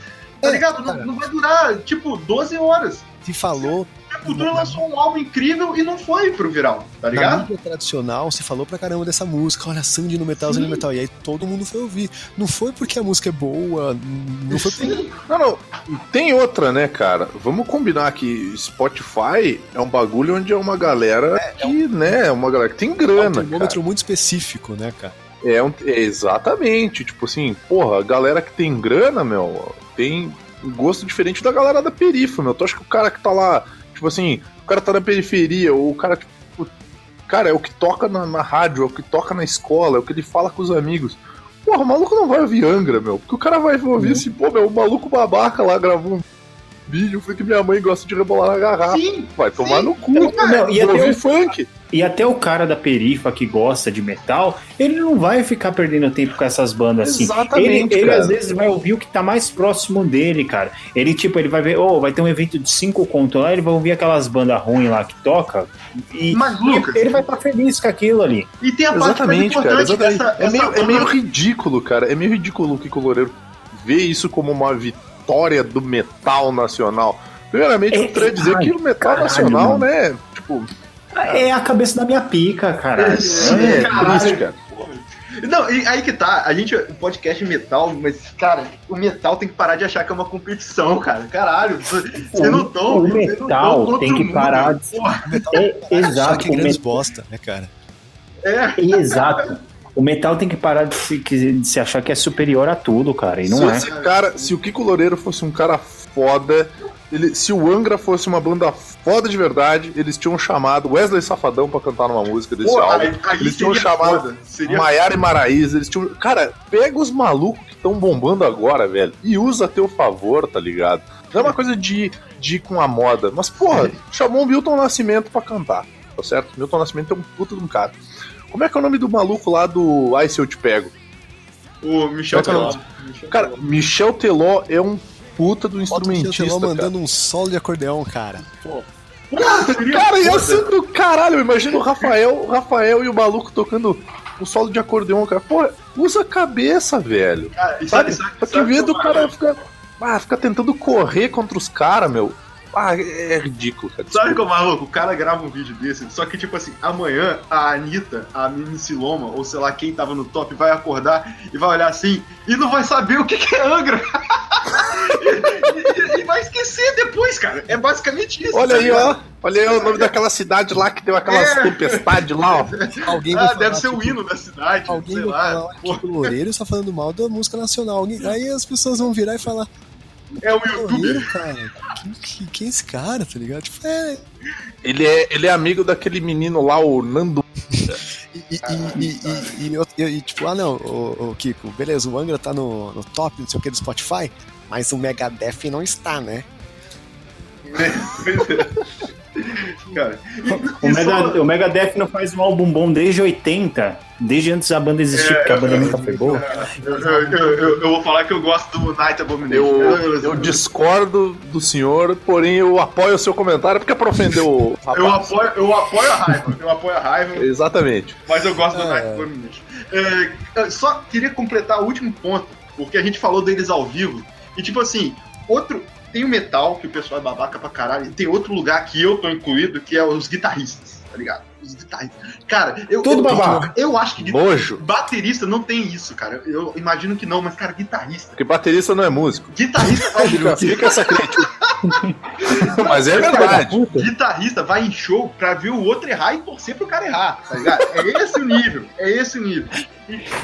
Tá É, ligado? Não, não vai durar, tipo, 12 horas. Se falou, A Cultura lançou um álbum incrível e não foi pro viral, tá na ligado? mídia tradicional, se falou pra caramba dessa música, olha, Sandy no metal, Sandy no metal. E aí todo mundo foi ouvir. Não foi porque a música é boa, não foi porque. Não, não. Tem outra, né, cara? Vamos combinar que Spotify é um bagulho onde é uma galera que, né, é uma galera que tem é um grana, termômetro muito específico, né, cara? É, um- é exatamente. Tipo assim, porra, a galera que tem grana, meu, tem um gosto diferente da galera da perifa, meu. Tu acha que o cara que tá lá, tipo assim, o cara tá na periferia, ou o cara, tipo, cara, é o que toca na, na rádio, é o que toca na escola, é o que ele fala com os amigos. Porra, o maluco não vai ouvir Angra, meu. Porque o cara vai ouvir assim, pô, meu, o maluco babaca lá gravou um vídeo, foi que minha mãe gosta de rebolar na garrafa. Sim. Vai tomar sim. no cu. Não, e até o- funk. E até o cara da perifa que gosta de metal, ele não vai ficar perdendo tempo com essas bandas assim. Exatamente, Ele, ele cara. às vezes vai ouvir o que tá mais próximo dele, cara. Ele, tipo, ele vai ver, oh, vai ter um evento de cinco conto lá, ele vai ouvir aquelas bandas ruins lá que toca. E, Mas, e Lucas- ele vai estar feliz com aquilo ali. E tem a parte mais Exatamente, cara. importante Exatamente. dessa. é, meio, essa é meio ridículo, cara. É meio ridículo que o Loureiro vê isso como uma vitória do metal nacional. Primeiramente, É, eu queria dizer ai, que o metal caralho, nacional, mano. né? Tipo, É a cabeça da minha pica, cara. é, Caralho. triste, cara. Não, e aí que tá, a gente, o podcast é metal, mas, cara, o metal tem que parar de achar que é uma competição, cara. Caralho, vocês não estão. o metal tem que parar de- É, Só exato. que grandes met- bosta, né, cara? É, Exato. O metal tem que parar de se, de se achar que é superior a tudo, cara. E não se é. esse cara, se o Kiko Loureiro fosse um cara foda, ele, se o Angra fosse uma banda foda de verdade, eles tinham chamado Wesley Safadão pra cantar numa música desse pô, álbum. aí, aí Eles tinham chamado Seria Maiara e Maraíza, eles tinham. Cara, pega os malucos que estão bombando agora, velho, e usa a teu favor, tá ligado? Não é uma coisa de, de ir com a moda. Mas, porra, chamou o Milton Nascimento pra cantar, tá certo? Milton Nascimento é um puta de um cara. Como é que é o nome do maluco lá do Ai Se Eu Te Pego? o Michel Como é Teló. Cara, Michel Teló é um puta do o Michel instrumentista, Teló cara. mandando um solo de acordeão, cara. Cara, ia ser do caralho. Imagina o Rafael, o Rafael e o maluco tocando um solo de acordeão, cara. Pô, usa a cabeça, velho. Cara, Sabe? sabe, sabe, Pra que ver do cara ficar. Ah, fica tentando correr contra os caras, meu. Ah, é ridículo, cara. Sabe que é o maluco? O cara grava um vídeo desse, só que, tipo assim, amanhã a Anitta, a Mimi Siloma, ou sei lá quem tava no top, vai acordar e vai olhar assim e não vai saber o que, que é Angra. e, e- e vai esquecer depois, cara. É basicamente isso. Olha tá aí, ó. Olha aí o nome daquela cidade lá que deu aquelas É. tempestades lá, ó. Alguém Ah, deve ser o tipo, hino da cidade, Alguém sei lá. falar que o Loureiro está falando mal da música nacional. Aí as pessoas vão virar e falar: É um youtuber. Cara, quem, quem, quem é esse cara, tá ligado? Tipo, é. Ele é, ele é amigo daquele menino lá, o Nando. E, e, e, e, e, e- e, tipo, ah não, o, o Kiko, beleza, o Angra tá no, no top, não sei o que, do Spotify, mas o Megadeth não está, né? Cara, O, Mega, o Megadeth não faz um álbum bom desde 80, desde antes da banda existir, É, porque a banda é, nunca foi boa. eu, eu, vou falar que eu gosto do Night Abomination. Eu, eu discordo do senhor, porém eu apoio o seu comentário porque é pra ofender o rapaz. Eu apoio, eu apoio a raiva. Eu apoio a raiva, Exatamente. mas eu gosto do É. Night Abomination. É, eu só queria completar o último ponto, porque a gente falou deles ao vivo. E tipo assim, outro. Tem o metal, que o pessoal é babaca pra caralho, e tem outro lugar que eu tô incluído, que é os guitarristas, tá ligado? Os guitarristas. Cara, eu. Tudo eu, babaca. Eu acho que Nojo. baterista não tem isso, cara. Eu imagino que não, mas, cara, guitarrista. Porque baterista não é músico. Guitarrista vai Fica, fica essa crítica. Mas é verdade. guitarrista vai em show pra ver o outro errar e torcer pro cara errar, tá ligado? É esse o nível, é esse o nível.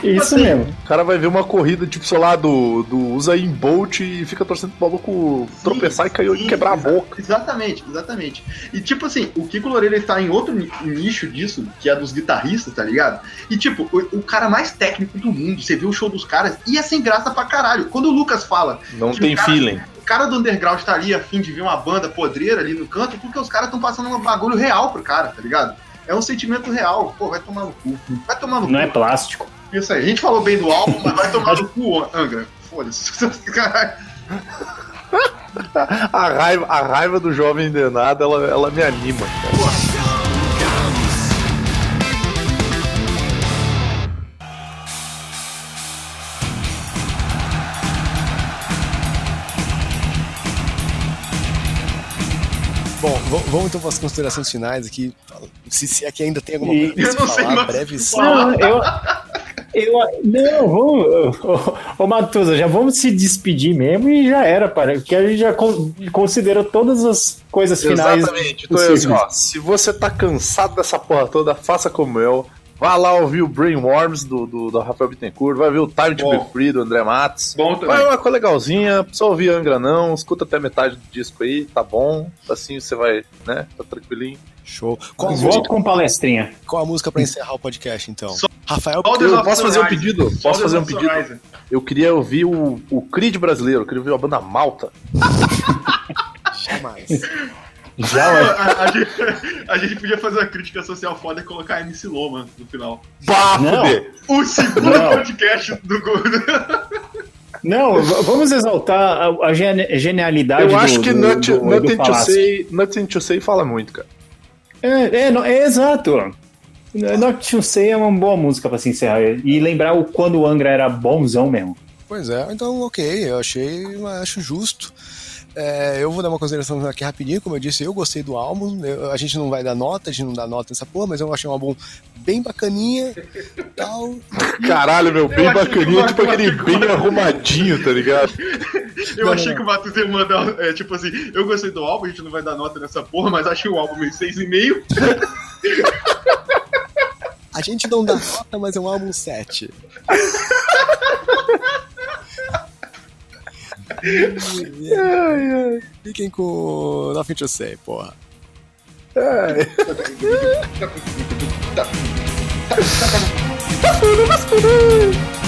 Isso assim, mesmo. O cara vai ver uma corrida, tipo, sei lá, do, do Usain Bolt e fica torcendo pro maluco tropeçar e cair sim, e quebrar a boca. Exatamente, exatamente. E tipo assim, o Kiko Loureiro ele tá em outro ni- nicho disso, que é dos guitarristas, tá ligado? E tipo, o, o cara mais técnico do mundo, você viu o show dos caras e é sem graça pra caralho. Quando o Lucas fala Não tem cara- feeling. o cara do underground tá ali a fim de ver uma banda podreira ali no canto, porque os caras estão passando um bagulho real pro cara, tá ligado? É um sentimento real. Pô, vai tomar no cu. Vai tomar no Não é cu. plástico. Isso aí. A gente falou bem do álbum, mas vai tomar no cu, Angra. Foda-se. Caralho. A raiva, a raiva do jovem denado, ela, ela me anima. cara. Vamos então para as considerações finais aqui. Se, se é que ainda tem alguma coisa Eu sei falar, breves. falar. Não, eu. Eu, não, vamos. Ô, Matusa, já vamos se despedir mesmo e já era, para porque a gente já con- considerou todas as coisas finais. Exatamente. Então, é possíveis. ó, se você tá cansado dessa porra toda, faça como eu. Vá lá ouvir o Brainworms do, do, do Rafael Bittencourt, vai ver o Time to Bom. Be Free do André Matos. Bom Vai também. uma coisa legalzinha, só ouvir Angra não, escuta até metade do disco aí, tá bom. Assim você vai, né, tá tranquilinho. Show. Qual Volto música, com palestrinha. qual a música pra encerrar o podcast, então? Só- Rafael, Eu Love posso fazer um pedido? Posso fazer um pedido? Eu queria ouvir o, o Creed brasileiro, eu queria ouvir a banda Malta. jamais. Já, A, ué. a- a gente, a gente podia fazer uma crítica social foda e colocar a MC Loma no final. Fuder. O segundo Não. podcast do Gordo. Não, vamos exaltar a, a genialidade Eu do, acho que do, do Nothing to. Say, Nothing to Say fala muito, cara. É, é, não- é exato. Not to Say é uma boa música pra se encerrar. E lembrar o quando o Angra era bonzão mesmo. Pois é, então ok, eu achei, acho justo. É, eu vou dar uma consideração aqui rapidinho, como eu disse, eu gostei do álbum. eu- a gente não vai dar nota, a gente não dá nota nessa porra, mas eu achei um álbum bem bacaninha tal. Caralho, meu, bem bacaninha, tipo aquele bem arrumadinho, tá ligado? Eu Não, achei não, que o Matheus ia mandar, é, tipo assim, eu gostei do álbum, a gente não vai dar nota nessa porra, mas achei o álbum meio 6,5. A gente não dá nota, mas é um álbum 7. Fiquem com Nothing to Say, porra. Tá